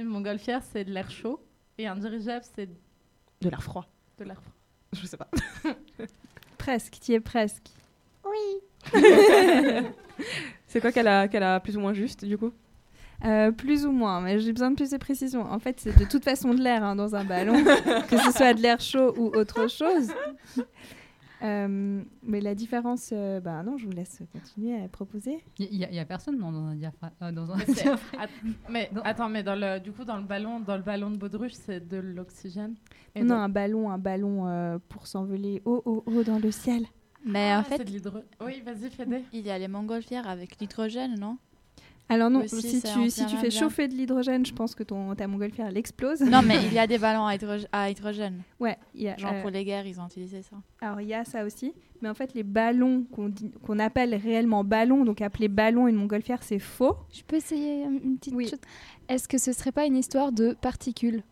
Une montgolfière, c'est de l'air chaud. Et un dirigeable, c'est De l'air froid. de l'air froid. Je sais pas. Presque, tu y es presque. C'est quoi qu'elle a, qu'elle a plus ou moins juste, du coup? Euh, plus ou moins, mais j'ai besoin de plus de précision. En fait, c'est de toute façon de l'air hein, dans un ballon, que ce soit de l'air chaud ou autre chose. Euh, mais la différence, euh, bah non, je vous laisse continuer à proposer. Il y, a- il y a personne dans, dans un diaphragme. euh, dans un Mais, diaphragme. Attends, mais dans le, du coup, dans le ballon, dans le ballon de baudruche, c'est de l'oxygène. Non, de- un ballon, un ballon euh, pour s'envoler haut, haut, haut dans le ciel. Mais Ah, en c'est fait, Oui, vas-y, Fédé. il y a les montgolfières avec l'hydrogène, non? Alors non, Aussi, si tu, si tu fais bien. chauffer de l'hydrogène, je pense que ton, ta montgolfière, elle explose. Non, mais il y a des ballons à, hydrogène. Ouais, il y a, Genre euh, pour les guerres, ils ont utilisé ça. Alors il y a ça aussi, mais en fait les ballons qu'on appelle réellement ballons, donc appelés ballons une montgolfière, c'est faux. Je peux essayer une petite Oui. chose? Est-ce que ce serait pas une histoire de particules?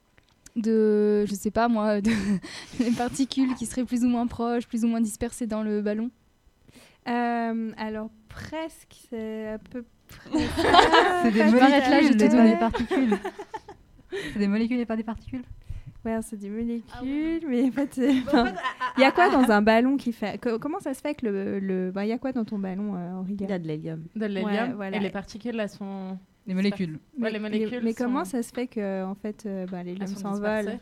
De, je sais pas moi, de des particules qui seraient plus ou moins proches, plus ou moins dispersées dans le ballon? Euh, alors presque, c'est à peu près. C'est des molécules, là, je des particules. C'est des molécules et pas des particules. Ouais, c'est des molécules, mais en fait, c'est- enfin, il y a quoi dans un ballon qui fait co- Comment ça se fait que le, le... ben, il y a quoi dans ton ballon, euh, Aurélien Il y a de l'hélium. De l'hélium. Ouais, voilà. Et les particules, elles sont. Des molécules. Ouais, Mais, les mais- molécules. mais comment sont- ça se fait que en fait, euh, ben, l'hélium s'envole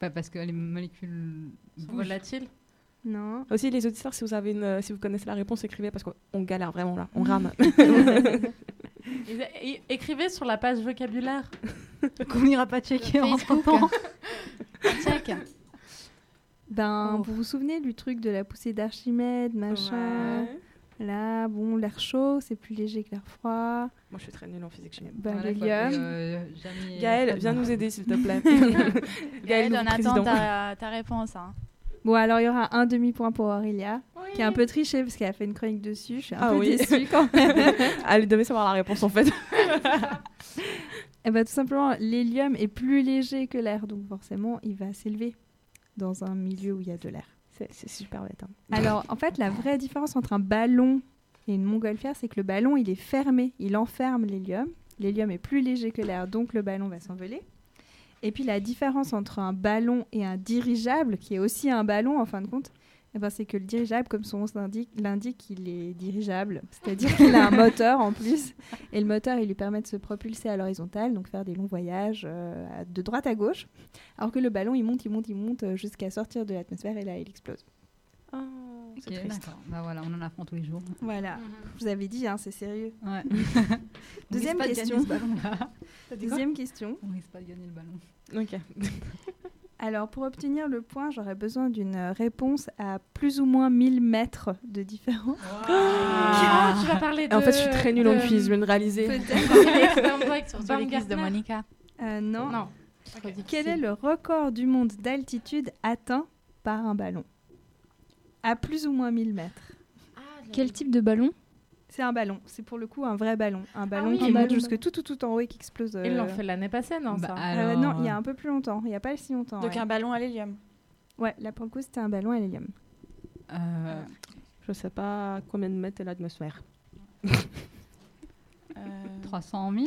Pas parce que les molécules Sont volatiles Non. Aussi, les auditeurs, si vous, avez une, euh, si vous connaissez la réponse, écrivez parce qu'on galère vraiment là. On rame. Écrivez sur la page vocabulaire. Qu'on n'ira pas checker en Facebook. temps. Check. Ben, Oh. vous vous souvenez du truc de la poussée d'Archimède, machin? Là, bon, l'air chaud, c'est plus léger que l'air froid. Moi, je suis très nulle en physique chimie. Ben, Voilà, euh, Jamie et Gaël, Fred. viens nous aider, s'il te plaît. Gaël, Gaël, on attend ta, ta réponse. Hein. Bon, alors il y aura un demi-point pour Aurélia, qui a un peu triché parce qu'elle a fait une chronique dessus. Je suis un Ah peu oui. déçue quand même. Elle devait savoir la réponse en fait. Eh ben, tout simplement, l'hélium est plus léger que l'air, donc forcément, il va s'élever dans un milieu où il y a de l'air. C'est c'est super bête. hein. Alors, en fait, la vraie différence entre un ballon et une montgolfière, c'est que le ballon, il est fermé, il enferme l'hélium. L'hélium est plus léger que l'air, donc le ballon va s'envoler. Et puis, la différence entre un ballon et un dirigeable, qui est aussi un ballon en fin de compte, eh ben, c'est que le dirigeable, comme son nom l'indique, il est dirigeable. C'est-à-dire qu'il a un moteur en plus. Et le moteur, il lui permet de se propulser à l'horizontale, donc faire des longs voyages euh, de droite à gauche. Alors que le ballon, il monte, il monte, il monte euh, jusqu'à sortir de l'atmosphère et là, il explose. Ok, d'accord. Bah voilà, on en apprend tous les jours. Voilà. Mhm. Je vous avais dit, hein, c'est sérieux. Ouais. Deuxième de question. Deuxième question. On risque pas de gagner le ballon. Ok. Alors, pour obtenir le point, j'aurais besoin d'une réponse à plus ou moins 1000 mètres de différence. Ah, tu vas parler de. En fait, je suis très nulle en de- quiz, je viens de réaliser. Peut-être. De Monica. Euh, non. Non. Quel est le record du monde d'altitude atteint par un ballon? À plus ou moins 1000 mètres. Quel type de ballon? C'est un ballon. C'est pour le coup un vrai ballon. Un ballon oui, qui monte ballon. jusque tout, tout, tout en haut et qui explose. Ils euh, l'ont fait l'année passée, non Bah, ça? Euh, non, il y a un peu plus longtemps. Il n'y a pas si longtemps. Donc ouais. un ballon à l'hélium. Ouais, là pour le coup, c'était un ballon à l'hélium. Euh, Je sais pas combien de mètres est l'atmosphère. Euh, 300 000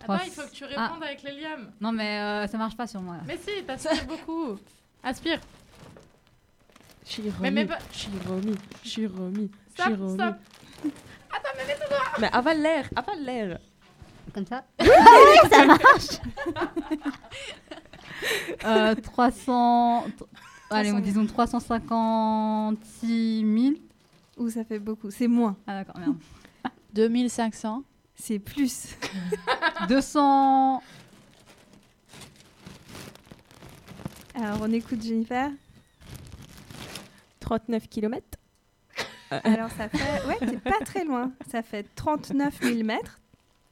Attends, il faut que tu répondes avec l'hélium. Non, mais euh, ça marche pas sur moi. là. Mais si, t'aspires beaucoup. Aspire. Chiromi, Mais- mais pas- Chiromi, Chiromi, Stop, Chiromi. stop. Attends, mais mets ton doigt. Mais avale l'air, avale l'air. Comme ça ça marche euh, 300... tr- Allez, 300 000. disons 356 000. Ou ça fait beaucoup. C'est moins. Ah d'accord, merde. 2500. C'est plus. 200... Alors on écoute Jennifer. 39 km. Alors ça fait. Ouais, t'es pas très loin. Ça fait 39 000 mètres.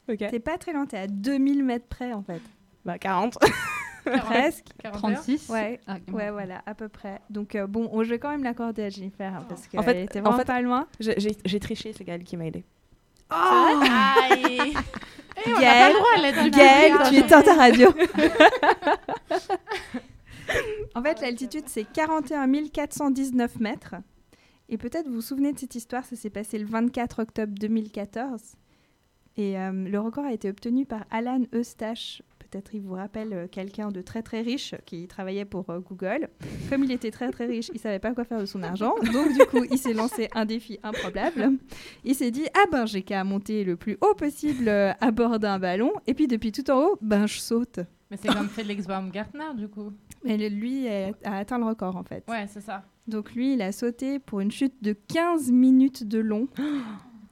Ok. T'es pas très loin, t'es à 2000 mètres près en fait. Bah 40. Presque. 36 Ouais, Ah, ouais, voilà, à peu près. Donc euh, bon, on- je vais quand même l'accorder à Jennifer hein, parce qu'elle En fait- était en vraiment fait- pas loin. J'ai- triché, c'est Gaël qui m'a aidé. Oh Aïe. Pas Gaël, tu éteins ta radio. en fait, l'altitude, c'est 41 419 mètres. Et peut-être vous vous souvenez de cette histoire, ça s'est passé le 24 octobre 2014. Et euh, le record a été obtenu par Alan Eustache. Peut-être il vous rappelle euh, quelqu'un de très très riche qui travaillait pour euh, Google. Comme il était très très riche, il savait pas quoi faire de son argent. Donc du coup, il s'est lancé un défi improbable. Il s'est dit ah ben j'ai qu'à monter le plus haut possible à bord d'un ballon et puis depuis tout en haut, ben je saute. Mais c'est comme Félix Baumgartner, du coup. Mais le- lui a, a atteint le record en fait. Ouais, c'est ça. Donc lui, il a sauté pour une chute de 15 minutes de long.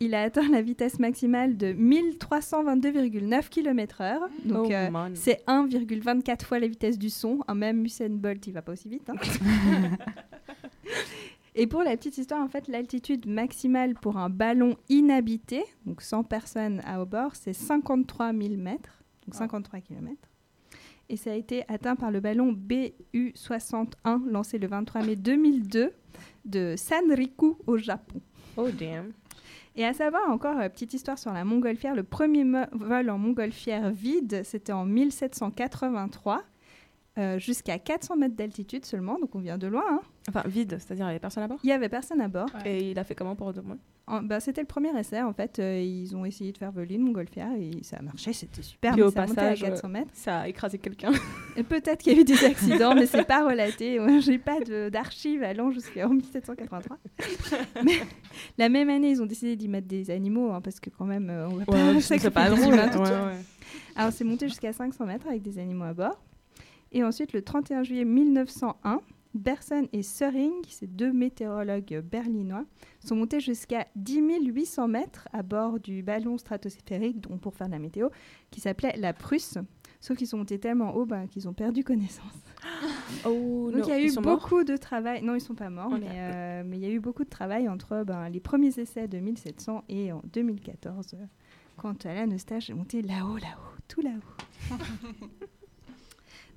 Il a atteint la vitesse maximale de 1322,9 km/h. Donc Oh, euh, c'est 1,24 fois la vitesse du son. Un même Usain Bolt, il va pas aussi vite. hein. Et pour la petite histoire, en fait, l'altitude maximale pour un ballon inhabité, donc sans personne à au bord, c'est 53 000 mètres, donc 53 km. Et ça a été atteint par le ballon BU-61, lancé le 23 mai 2002 de Sanriku au Japon. Oh damn. Et à savoir encore, euh, petite histoire sur la montgolfière, le premier vol en montgolfière vide, c'était en 1783, euh, jusqu'à 400 mètres d'altitude seulement, donc on vient de loin. hein. Enfin, vide, c'est-à-dire il y avait personne à bord? Il y avait personne à bord. Et il a fait comment pour deux mois bah, c'était le premier essai, en fait. euh, ils ont essayé de faire voler une montgolfière et ça a marché, c'était super. Mais au ça passage, à 400 mètres. ça a écrasé quelqu'un. Peut-être qu'il y a eu des accidents, mais c'est pas relaté. Ouais, J'ai pas d'archives allant jusqu'en 1783. mais la même année, ils ont décidé d'y mettre des animaux, hein, parce que quand même, euh, on va Ouais, pas c'est pas drôle. ouais. Alors c'est monté jusqu'à 500 mètres avec des animaux à bord. Et ensuite, le 31 juillet 1901, Berson et Söring, ces deux météorologues berlinois, sont montés jusqu'à 10 800 mètres à bord du ballon stratosphérique, donc pour faire de la météo, qui s'appelait la Prusse. Sauf qu'ils sont montés tellement haut ben, qu'ils ont perdu connaissance. Oh, Donc il y a eu beaucoup de travail. Non, ils sont pas morts, mais, euh, mais il y a eu beaucoup de travail entre ben, les premiers essais de 1700 et en 2014, euh, quand Alan Eustache est monté là-haut, là-haut, tout là-haut.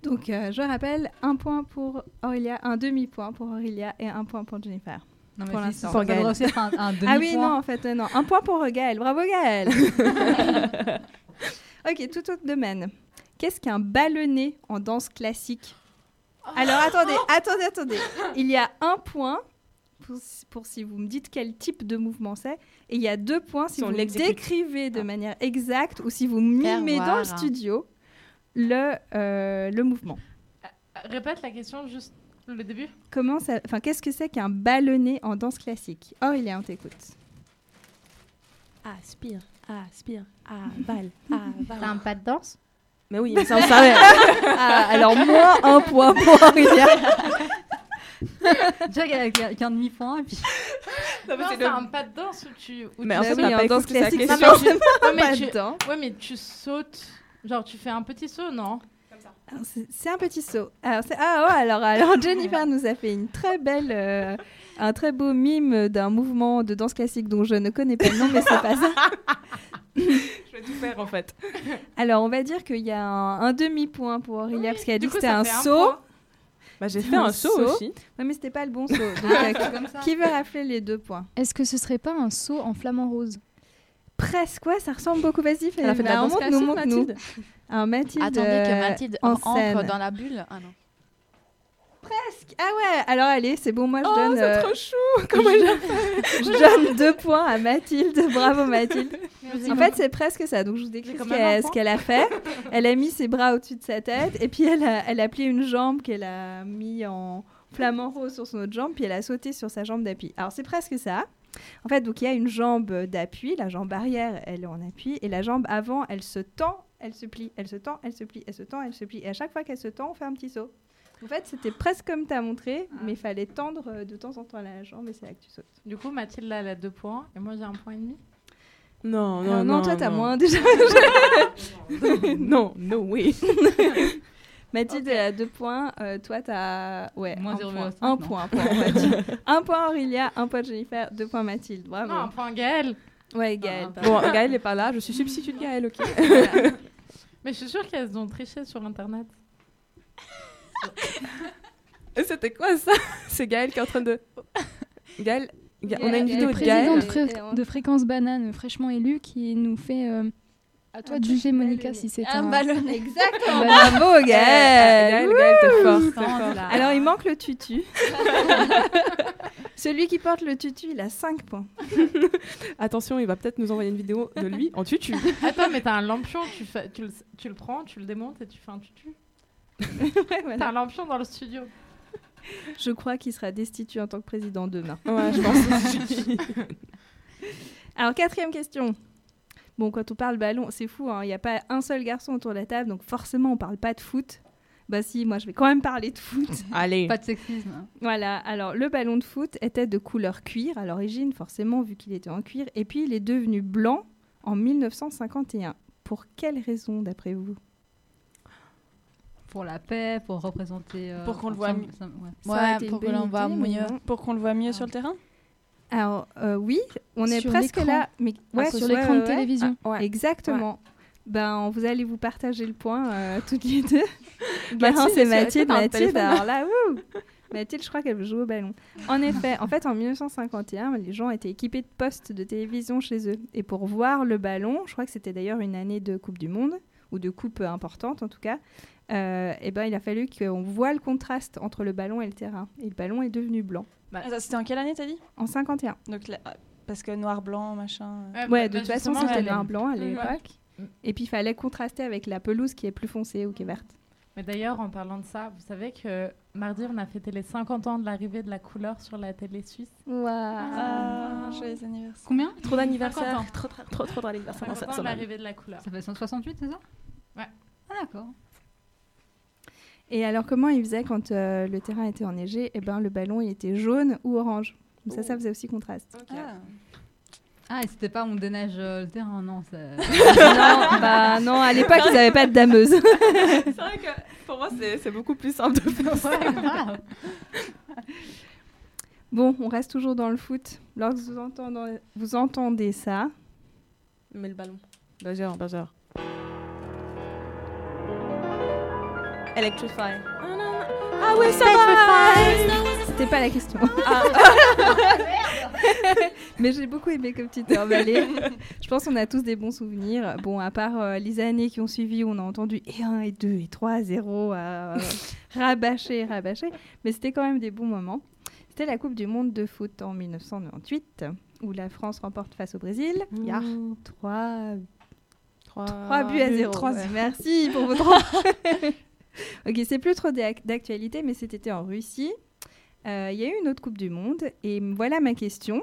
Donc euh, je rappelle, un point pour Aurélia, un demi-point pour Aurélia et un point pour Jennifer. Non, mais pour l'instant. aussi être un- un ah oui, non, en fait, euh, non. Un point pour Gaël. Bravo Gaël. ok, tout autre domaine. Qu'est-ce qu'un ballonnet en danse classique? Alors attendez, attendez, attendez. Il y a un point pour, pour si vous me dites quel type de mouvement c'est, et il y a deux points si vous l'exécute. décrivez de manière exacte ou si vous mimez dans le studio le, euh, le mouvement. Répète la question, juste le début. Comment ça, enfin, qu'est-ce que c'est qu'un ballonnet en danse classique? Aurélia, on t'écoute. Aspire, aspire, avale, avale. T'as un pas de danse? Mais oui, mais ça on savait. Ah, alors moins un point pour Aurélia. Déjà qu'un demi-point et puis. Non, mais c'est le- un pas de danse où tu. où Mais tu en fait, oui, en pas danse classique, question. Non, mais tu- mais dedans. ouais, mais tu sautes. Genre, tu fais un petit saut, non? C'est- un petit saut. Alors, ah ouais, alors, alors Jennifer nous a fait une très belle, euh, un très beau mime d'un mouvement de danse classique dont je ne connais pas le nom, mais c'est pas ça. Je vais tout faire en fait. Alors on va dire qu'il y a un, un demi-point pour Aurélia parce qu'elle a dit que c'était un saut. Bah, j'ai fait un saut aussi. Ouais, mais c'était pas le bon saut. Donc, euh, c'est comme ça. qui veut rappeler les deux points? Est-ce que ce serait pas un saut en flamant rose? Presque, ouais, ça ressemble beaucoup. Vas-y, fais Elle la bah, danse montre-nous, classique, montre-nous. Mathilde. Alors Mathilde, Attendez euh, que Mathilde en entre scène. dans la bulle. Ah non. Presque. Ah ouais, alors allez, c'est bon, moi je Oh, donne. c'est euh, trop chou Comment je, j'ai je donne deux points à Mathilde. Bravo Mathilde. En fait, c'est presque ça. Donc, je vous décris qu'elle ce qu'elle a fait. Elle a mis ses bras au-dessus de sa tête et puis elle a, elle a plié une jambe qu'elle a mis en flamant rose sur son autre jambe, puis elle a sauté sur sa jambe d'appui. Alors, c'est presque ça. En fait, donc il y a une jambe d'appui, la jambe arrière, elle est en appui, et la jambe avant, elle se tend, elle se plie, elle se tend, elle se plie, elle se tend, elle se plie. Et à chaque fois qu'elle se tend, on fait un petit saut. En fait, c'était presque comme tu as montré, mais il fallait tendre euh, de temps en temps la jambe et c'est là que tu sautes. Du coup, Mathilde, là, elle a deux points et moi, j'ai un point et demi? Non, Alors, non, non. toi, t'as non. moins déjà. non, no way. Mathilde, elle a deux points. euh, toi, t'as ouais, Moins un, 0,5, point. non. un point. Mathilde. un point Aurélia, un point Jennifer, deux points Mathilde. Bravo. Non, un point Gaël. Ouais, Gaël. Ah, pardon. Bon, Gaël n'est pas là, je suis substitut de Gaël, ok. Mais je suis sûre qu'elles ont triché sur Internet. Et C'était quoi ça? C'est Gaël qui est en train de. Gaël, Ga- on a une Gaël, vidéo Le de président Gaël. de, Fré- de Fréquence Banane, fraîchement élu, qui nous fait. euh, à toi de juger, Monica, si c'est Un un. ballonnet. Exactement. Bah, Bravo, Gaël. Gaël, t'es fort. Alors, il manque le tutu. Celui qui porte le tutu, il a 5 points. Attention, il va peut-être nous envoyer une vidéo de lui en tutu. Attends, mais t'as un lampion, tu, fais, tu, le, tu le prends, tu le démontes et tu fais un tutu. Ouais, voilà. T'as un lampion dans le studio. Je crois qu'il sera destitué en tant que président demain. Ouais, je pense aussi. Alors, quatrième question. Bon, quand on parle ballon, c'est fou, hein, il n'y a pas un seul garçon autour de la table, donc forcément, on parle pas de foot. Bah si, moi, je vais quand même parler de foot. Allez. Pas de sexisme. hein. Voilà, alors le ballon de foot était de couleur cuir à l'origine, forcément, vu qu'il était en cuir, et puis il est devenu blanc en 1951. Pour quelle raison, d'après vous? Pour la paix, pour représenter. euh, Pour qu'on le voit ouais. Ouais, été pour l'on bonne voit mieux. Pour qu'on le voit mieux sur le terrain? Alors, euh, oui, on est Sur presque là. Mais Ah, sur l'écran de télévision. Ah, ouais. Exactement. Ben, vous allez vous partager le point euh, toutes les deux. Ben, Mathilde, c'est Mathilde, Mathilde. Alors là, wouh Mathilde, je crois qu'elle veut jouer au ballon. En effet, en fait, en 1951, les gens étaient équipés de postes de télévision chez eux. Et pour voir le ballon, je crois que c'était d'ailleurs une année de Coupe du Monde, ou de Coupe importante en tout cas, euh, et ben, il a fallu qu'on voit le contraste entre le ballon et le terrain. Et le ballon est devenu blanc. Ah, ça, C'était en quelle année, t'as dit? En 51. Donc, Parce que noir, blanc, machin. euh. Ouais, de toute façon, c'était noir-blanc à l'époque. Et puis, il fallait contraster avec la pelouse qui est plus foncée ou qui est verte. Mais d'ailleurs, en parlant de ça, vous savez que mardi, on a fêté les 50 ans de l'arrivée de la couleur sur la télé suisse? Ah, joyeux anniversaire. Combien? Trop d'anniversaires. 50 ans. Trop, trop, trop, trop d'anniversaires dans 50 cette ans de semaine. l'arrivée de la couleur. Ça fait 168, c'est ça? Ouais. Ah, d'accord. Et alors, comment il faisait quand euh, le terrain était enneigé? Eh ben, le ballon, il était jaune ou orange. Donc ça, ça faisait aussi contraste. Ah, et c'était pas on déneige euh, le terrain, non. bah non, à l'époque, ils n'avaient pas de dameuse. c'est vrai que pour moi, c'est c'est beaucoup plus simple de faire ça. Bon, on reste toujours dans le foot. Lorsque vous entendez, vous entendez ça, Mais le ballon. Buzzer, buzzer. Electrify. Ah ouais, ça va C'était pas la question. Mais j'ai beaucoup aimé comme tu t'es emballé. Je pense qu'on a tous des bons souvenirs. Bon, à part euh, les années qui ont suivi où on a entendu et 1, et 2, et 3, 0, à rabâcher, rabâcher. Mais c'était quand même des bons moments. C'était la Coupe du Monde de foot en 1998, où la France remporte face au Brésil. Il y a 3, 3 buts à 0. trois- merci pour vos droits. ok, c'est plus trop d'ac- d'actualité, mais c'était en Russie. Euh, Il y a eu une autre Coupe du Monde, et voilà ma question.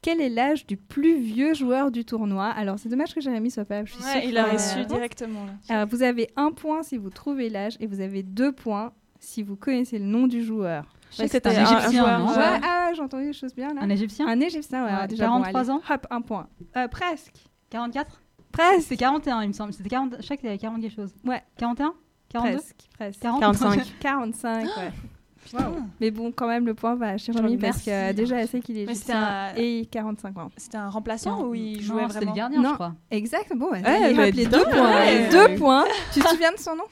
Quel est l'âge du plus vieux joueur du tournoi? Alors, c'est dommage que Jérémy soit pas là. Je suis Ouais, il aurait la reçu réponse. directement, là. Alors, vous avez un point si vous trouvez l'âge, et vous avez deux points si vous connaissez le nom du joueur. C'était un Égyptien, Ouais. ah, j'ai entendu des choses bien là. Un Égyptien? Un Égyptien, ouais. Déjà, 43 bon, ans? Hop, un point. Euh, presque. 44 Presque. C'était 41, il me semble. C'était 40... Je qu'il y avait 40 quelque chose. Ouais. 41 42 Presque, presque. 40 45. 45, ouais. Putain. Mais bon, quand même, le point va à Jérémy Jérémy, parce que euh, déjà, elle sait qu'il est égyptien un- et 45 ans. C'était un remplaçant Non. ou il Non, jouait c'était vraiment le gardien, non, je crois. exact. Bon, elle Ouais, a bah, deux donc, points. ouais. Deux points. Tu te souviens de son nom?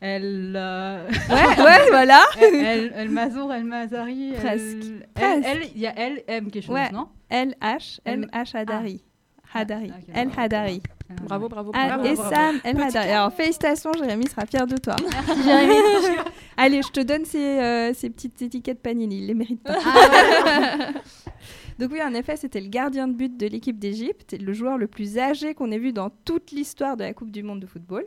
Elle. euh, Ouais, ouais, voilà. Elle, elle, elle Mazour, elle Mazari. Presque. Elle, il y a elle, M quelque chose, Ouais. non? L-H, M- M-H Hadari. Hadari. Ah, ok, El. Hadari. Bravo, bravo, Ah, bravo. et bravo. Sam El Hadari. Alors, félicitations, Jérémy sera fier de toi. Jérémy. Allez, je te donne ces, euh, ces petites étiquettes Panini, il les mérite pas. Donc oui, en effet, c'était le gardien de but de l'équipe d'Égypte, le joueur le plus âgé qu'on ait vu dans toute l'histoire de la Coupe du Monde de football.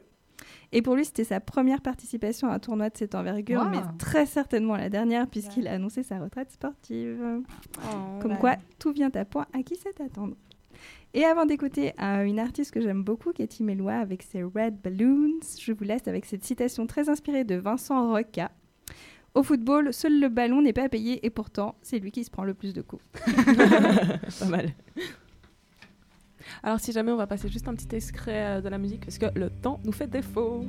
Et pour lui, c'était sa première participation à un tournoi de cette envergure, Wow. mais très certainement la dernière, puisqu'il a annoncé sa retraite sportive. Oh, Comme ouais. quoi, tout vient à point. À qui c'est attendre Et avant d'écouter euh, une artiste que j'aime beaucoup, Katie Melua, avec ses Red Balloons, je vous laisse avec cette citation très inspirée de Vincent Roca. Au football, seul le ballon n'est pas payé et pourtant, c'est lui qui se prend le plus de coups. Pas mal. Alors, si jamais on va passer juste un petit extrait euh, de la musique, parce que le temps nous fait défaut.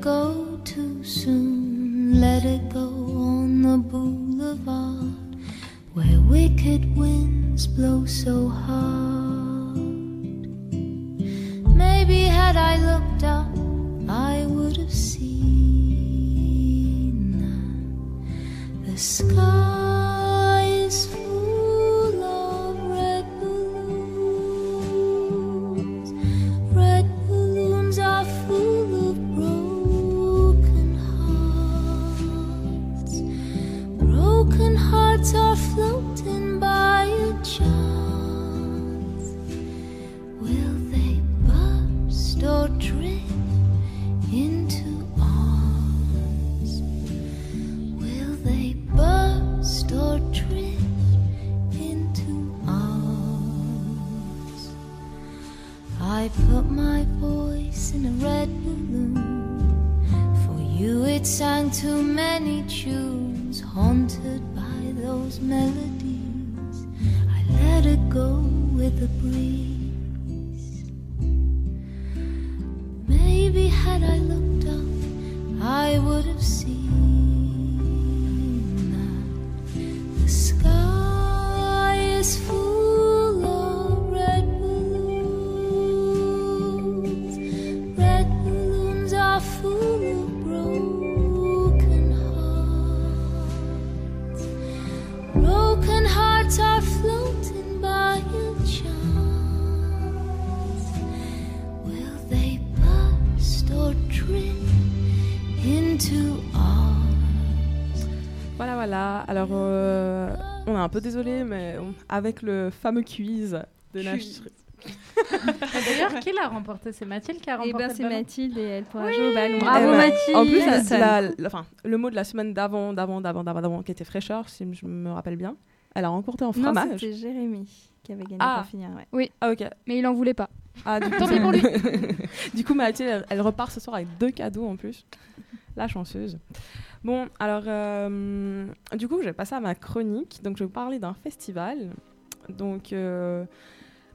Go too soon. Let it go on the boulevard where wicked winds blow so hard. Peu désolé, mais avec le fameux quiz de Nash. Quiz. D'ailleurs, qui l'a remporté? C'est Mathilde qui a Eh remporté ben, le c'est Mathilde et elle pourra Oui. jouer au ballon. Eh Bravo ben, Mathilde En plus, la- la- la- le mot de la semaine d'avant, d'avant, d'avant, d'avant, d'avant, qui était fraîcheur, si je me rappelle bien, elle a remporté en Non, fromage. c'était Jérémy qui avait gagné Ah. pour finir. Ouais. Oui. Ah, ok. Mais il en voulait pas. Ah, du Tant pis pour lui. du coup, Mathilde, elle, elle repart ce soir avec deux cadeaux en plus. La chanceuse. Bon, alors, euh, du coup, je vais passer à ma chronique. Donc, je vais vous parler d'un festival. Donc, euh,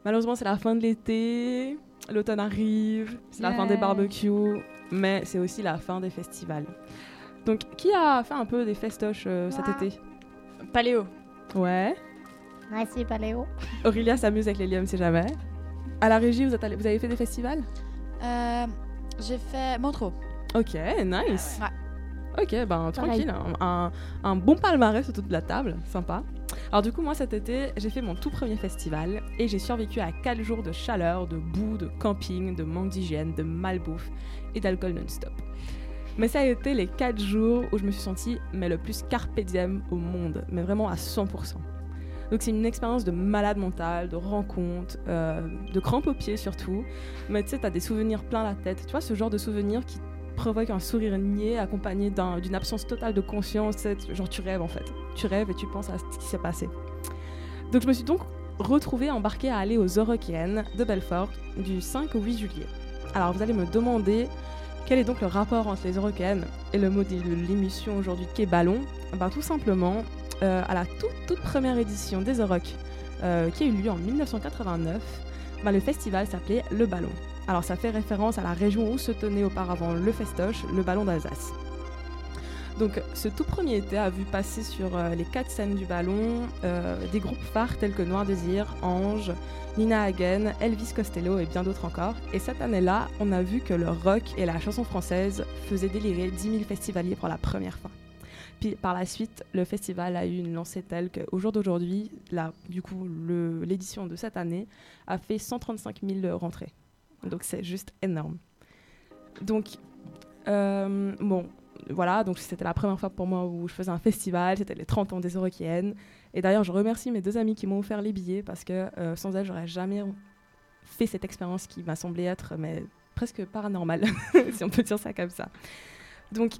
malheureusement, c'est la fin de l'été. L'automne arrive. C'est la fin des barbecues. Mais c'est aussi la fin des festivals. Donc, qui a fait un peu des festoches euh, cet été? Paléo. Ouais. Merci, Paléo. Aurélia s'amuse avec les liums, c'est jamais. À la régie, vous, êtes allé- vous avez fait des festivals? J'ai fait Montreux. Ok, nice. Ouais. Ok, ben tranquille, un, un- un bon palmarès autour de la table, sympa. Alors du coup, moi cet été, j'ai fait mon tout premier festival et j'ai survécu à 4 jours de chaleur, de boue, de camping, de manque d'hygiène, de malbouffe et d'alcool non-stop. Mais ça a été les 4 jours où je me suis sentie mais le plus carpe diem au monde, mais vraiment à 100%. Donc c'est une expérience de malade mental, de rencontre, euh, de crampes aux pieds surtout. Mais tu sais, t'as des souvenirs plein la tête. Tu vois, ce genre de souvenirs qui provoque un sourire niais accompagné d'un- d'une absence totale de conscience. Genre tu rêves en fait. Tu rêves et tu penses à ce qui s'est passé. Donc je me suis donc retrouvée embarquée à aller aux Eurokéennes de Belfort du 5 au 8 juillet. Alors vous allez me demander quel est donc le rapport entre les Eurokéennes et le mot de l'émission aujourd'hui qui est ballon? Ben, Tout simplement, euh, à la toute, toute première édition des Euroc euh, qui a eu lieu en 1989, ben, le festival s'appelait Le Ballon. Alors ça fait référence à la région où se tenait auparavant le festoche, le Ballon d'Alsace. Donc ce tout premier été a vu passer sur euh, les quatre scènes du ballon euh, des groupes phares tels que Noir Désir, Ange, Nina Hagen, Elvis Costello et bien d'autres encore. Et cette année-là, on a vu que le rock et la chanson française faisaient délirer 10 000 festivaliers pour la première fois. Puis par la suite, le festival a eu une lancée telle qu'au jour d'aujourd'hui, l'édition de cette année a fait 135 000 rentrées. Donc c'est juste énorme. Donc, euh, bon, voilà, donc c'était la première fois pour moi où je faisais un festival, c'était les 30 ans des Eurokéennes. Et d'ailleurs, je remercie mes deux amis qui m'ont offert les billets parce que euh, sans elles, j'aurais jamais fait cette expérience qui m'a semblé être mais, presque paranormale, si on peut dire ça comme ça. Donc,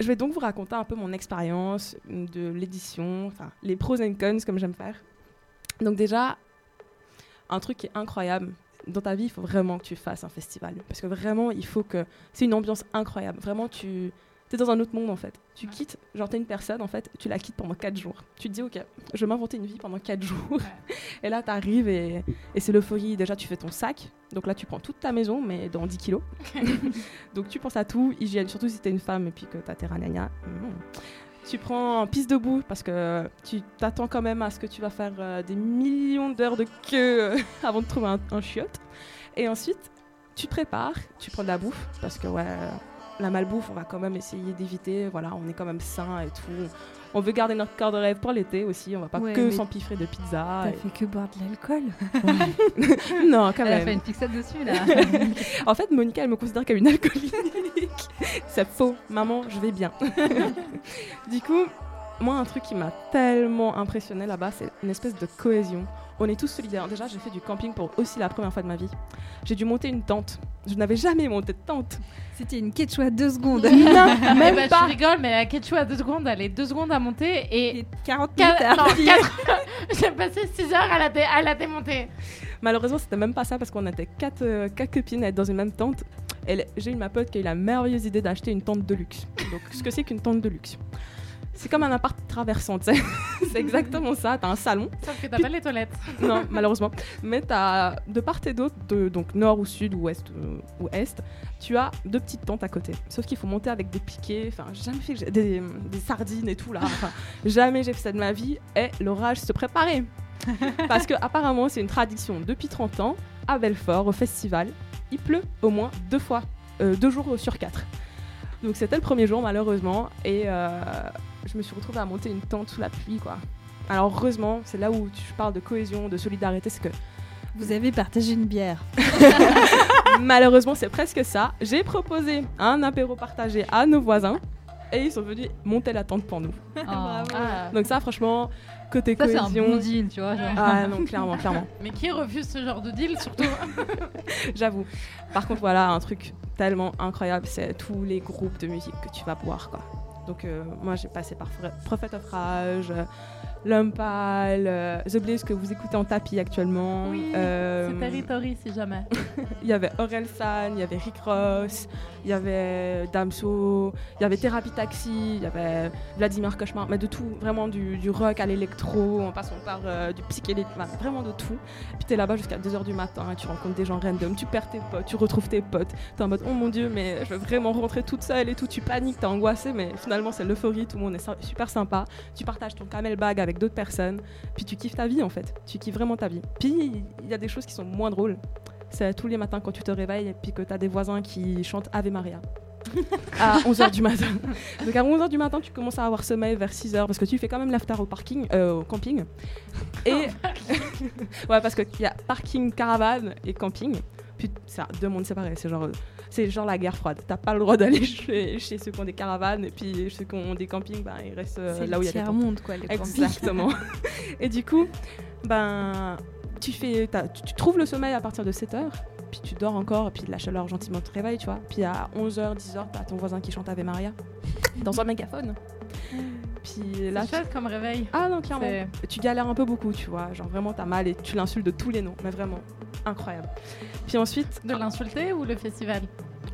je vais donc vous raconter un peu mon expérience de l'édition, enfin, les pros and cons comme j'aime faire. Donc déjà, un truc qui est incroyable, dans ta vie, il faut vraiment que tu fasses un festival. Parce que vraiment, il faut que... C'est une ambiance incroyable. Vraiment, tu... es dans un autre monde, en fait. Tu quittes, genre, t'es une personne, en fait, tu la quittes pendant 4 jours. Tu te dis, OK, je vais m'inventer une vie pendant 4 jours. et là, t'arrives et, et c'est l'euphorie. Déjà, tu fais ton sac. Donc là, tu prends toute ta maison, mais dans 10 kilos. donc tu penses à tout. Hygiène, surtout si t'es une femme et puis que t'as tes ragnagnas. Mm. Tu prends un piste debout parce que tu t'attends quand même à ce que tu vas faire euh, des millions d'heures de queue euh, avant de trouver un, un chiotte. Et ensuite, tu prépares, tu prends de la bouffe parce que ouais, euh, la malbouffe, on va quand même essayer d'éviter. Voilà, on est quand même sain et tout. On veut garder notre corps de rêve pour l'été aussi. On va pas Ouais, que s'empiffrer de pizza. T'as et- fait que boire de l'alcool. non, quand Elle a même. fait une fixette dessus, là. en fait, Monica, elle me considère comme une alcoolique. C'est faux. Maman, je vais bien. du coup, moi, un truc qui m'a tellement impressionné là-bas, c'est une espèce de cohésion. On est tous solidaires. Déjà, j'ai fait du camping pour aussi la première fois de ma vie. J'ai dû monter une tente. Je n'avais jamais monté de tente. C'était une quechua deux secondes. Non, Eh même ben, pas. Tu rigoles, mais la quechua à 2 secondes, elle est 2 secondes à monter et. 40 Qua- minutes à non, J'ai passé 6 heures à la, dé- à la démonter. Malheureusement, c'était même pas ça parce qu'on était quatre, euh, quatre copines à être dans une même tente. Et j'ai eu ma pote qui a eu la merveilleuse idée d'acheter une tente de luxe. Donc, ce que c'est qu'une tente de luxe C'est comme un appart traversant, tu sais. c'est exactement ça. T'as un salon. Sauf que t'as pas les toilettes. Non, malheureusement. Mais t'as de part et d'autre, donc nord ou sud ou ouest euh, ou est, tu as deux petites tentes à côté. Sauf qu'il faut monter avec des piquets. Enfin, j'ai jamais fait que j'ai- des, des sardines et tout là. Enfin, jamais j'ai fait ça de ma vie. Et l'orage se préparait. Parce que apparemment, c'est une tradition depuis 30 ans à Belfort, au festival. Il pleut au moins deux fois, euh, deux jours sur quatre. Donc c'était le premier jour malheureusement et euh, je me suis retrouvée à monter une tente sous la pluie quoi. Alors heureusement, c'est là où tu parles de cohésion, de solidarité, c'est que Vous avez partagé une bière. malheureusement c'est presque ça. J'ai proposé un apéro partagé à nos voisins et ils sont venus monter la tente pour nous. Oh. Ah. Donc ça franchement, côté Ça, c'est un cohésion. bon deal, tu vois, genre. Ah non, clairement, clairement. Mais qui refuse ce genre de deal, surtout? J'avoue. Par contre, voilà, un truc tellement incroyable, c'est tous les groupes de musique que tu vas voir, quoi. Donc, euh, moi, j'ai passé par Prophet of Rage, L'Homme Pâle, euh, The Blaze que vous écoutez en tapis actuellement. Oui, Euh, c'est Territory si jamais. il y avait Aurel San, il y avait Rick Ross, il y avait Damso, il y avait Thérapie Taxi, il y avait Vladimir Cauchemar, mais de tout, vraiment du, du rock à l'électro, en passant par euh, du psychédélique, enfin, vraiment de tout. Puis t'es là-bas jusqu'à 2h du matin et tu rencontres des gens random, tu perds tes potes, tu retrouves tes potes, t'es en mode oh mon dieu, mais je veux vraiment rentrer toute seule et tout, tu paniques, t'es angoissé, mais finalement c'est l'euphorie, tout le monde est super sympa. Tu partages ton camel bag avec d'autres personnes, puis tu kiffes ta vie en fait, tu kiffes vraiment ta vie. Puis il y a des choses qui sont moins drôles. C'est tous les matins quand tu te réveilles et puis que tu as des voisins qui chantent Ave Maria. à 11h du matin. Donc à 11h du matin, tu commences à avoir sommeil vers 6h parce que tu fais quand même l'after au parking, euh, au camping. Et ouais, parce qu'il y a parking, caravane et camping. Puis c'est deux mondes séparés. C'est genre, c'est genre la guerre froide. T'as pas le droit d'aller chez, chez ceux qui ont des caravanes et puis ceux qui ont des campings, ben, ils restent euh, C'est là où il y a des tiers-monde, quoi. Exactement. et du coup, ben, tu, fais, tu, tu trouves le sommeil à partir de 7h, puis tu dors encore, puis la chaleur gentiment te réveille, tu vois. Puis à 11h, 10h, t'as ton voisin qui chante Ave Maria dans un mégaphone. Puis là, C'est chouette comme réveil. Ah non, clairement. Tu galères un peu beaucoup, tu vois. Genre vraiment, t'as mal et tu l'insultes de tous les noms. Mais vraiment, incroyable. Puis ensuite. De l'insulter ou le festival?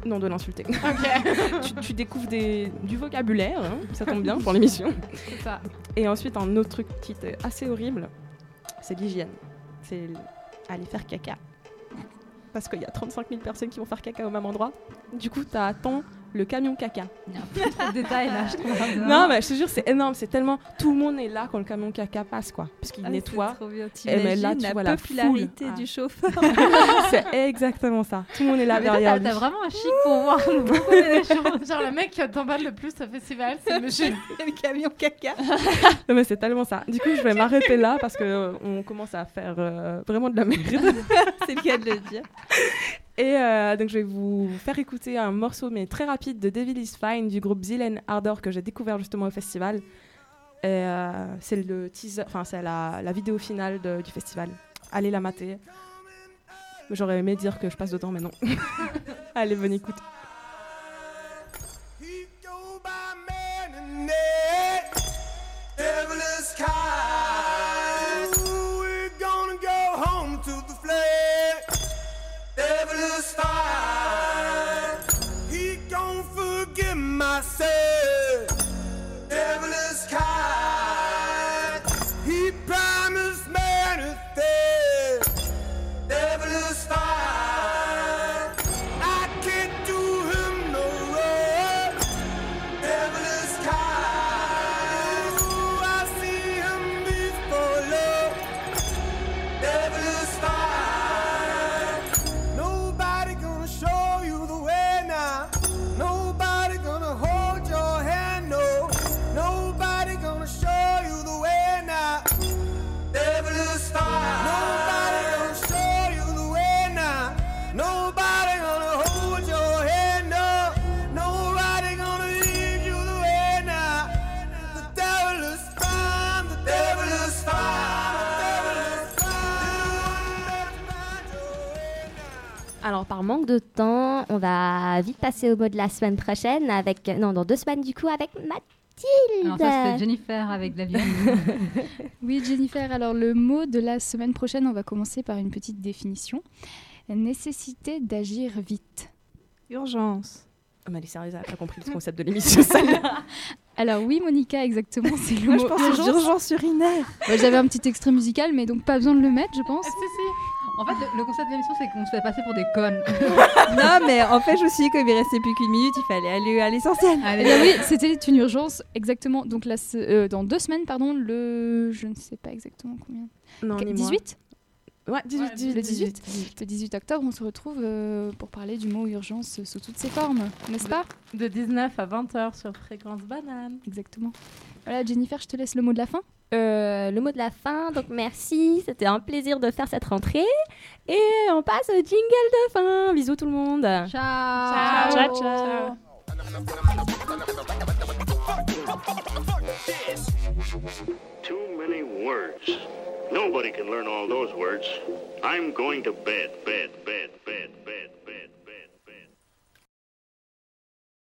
Non, de l'insulter. Tu, tu découvres des, du vocabulaire, hein, ça tombe bien pour l'émission. Et ensuite, un autre truc qui était assez horrible, c'est l'hygiène. C'est aller faire caca. Parce qu'il y a 35 000 personnes qui vont faire caca au même endroit. Du coup, t'attends le camion caca. Trop de détails là, je trouve. Non, mais je te jure, c'est énorme. C'est tellement. Tout le monde est là quand le camion caca passe, quoi. Parce qu'il Ah, nettoie. trop bien. Et mais là, T'imagines tu la vois la popularité du Ah. chauffeur. c'est exactement ça. Tout le monde est là Mais toi, derrière t'as- vraiment un chic pour voir beaucoup choses. Genre le mec qui t'emballe le plus au festival, c'est monsieur. le camion caca. Non, mais c'est tellement ça. Du coup, je vais m'arrêter là parce que euh, on commence à faire euh, vraiment de la merde. c'est le cas de le dire. Et euh, donc, je vais vous faire écouter un morceau, mais très rapide, de Devil is Fine du groupe Zilen Ardor que j'ai découvert justement au festival. Euh, c'est le teaser, enfin, c'est la, vidéo finale de- du festival. Allez la mater. J'aurais aimé dire que je passe dedans, mais non. Allez, bonne écoute. Va vite passer au mot de la semaine prochaine avec. Non, dans deux semaines, du coup, avec Mathilde. Alors ça, c'était Jennifer avec la vie. Oui, Jennifer, alors le mot de la semaine prochaine, on va commencer par une petite définition. Nécessité d'agir vite. Urgence. Oh, mais elle est sérieuse, elle a pas compris le concept de l'émission, celle-là. Alors oui, Monica, exactement, c'est le Moi, mot je pense urinaires. Ouais, J'avais un petit extrait musical, mais donc pas besoin de le mettre, je pense. si, si. En fait, le, le concept de l'émission, c'est qu'on se fait passer pour des connes. non, mais en fait, je me suis dit, comme il restait plus qu'une minute, il fallait aller à l'essentiel. Eh bien oui, c'était une urgence, exactement. Donc là, euh, dans deux semaines, pardon, le... Je ne sais pas exactement combien. Non, Qu- ni moi. 18 Ouais, 18, 18, le 18, le 18 octobre, on se retrouve euh, pour parler du mot urgence sous toutes ses formes, n'est-ce pas? De 19 à 20h sur Fréquence Banane. Exactement. Voilà, Jennifer, je te laisse le mot de la fin. Euh, le mot de la fin, donc merci, c'était un plaisir de faire cette rentrée. Et on passe au jingle de fin. Bisous tout le monde. Ciao. Ciao, ciao. Too many words. Nobody can learn all those words. I'm going to bed, bed, bed, bed.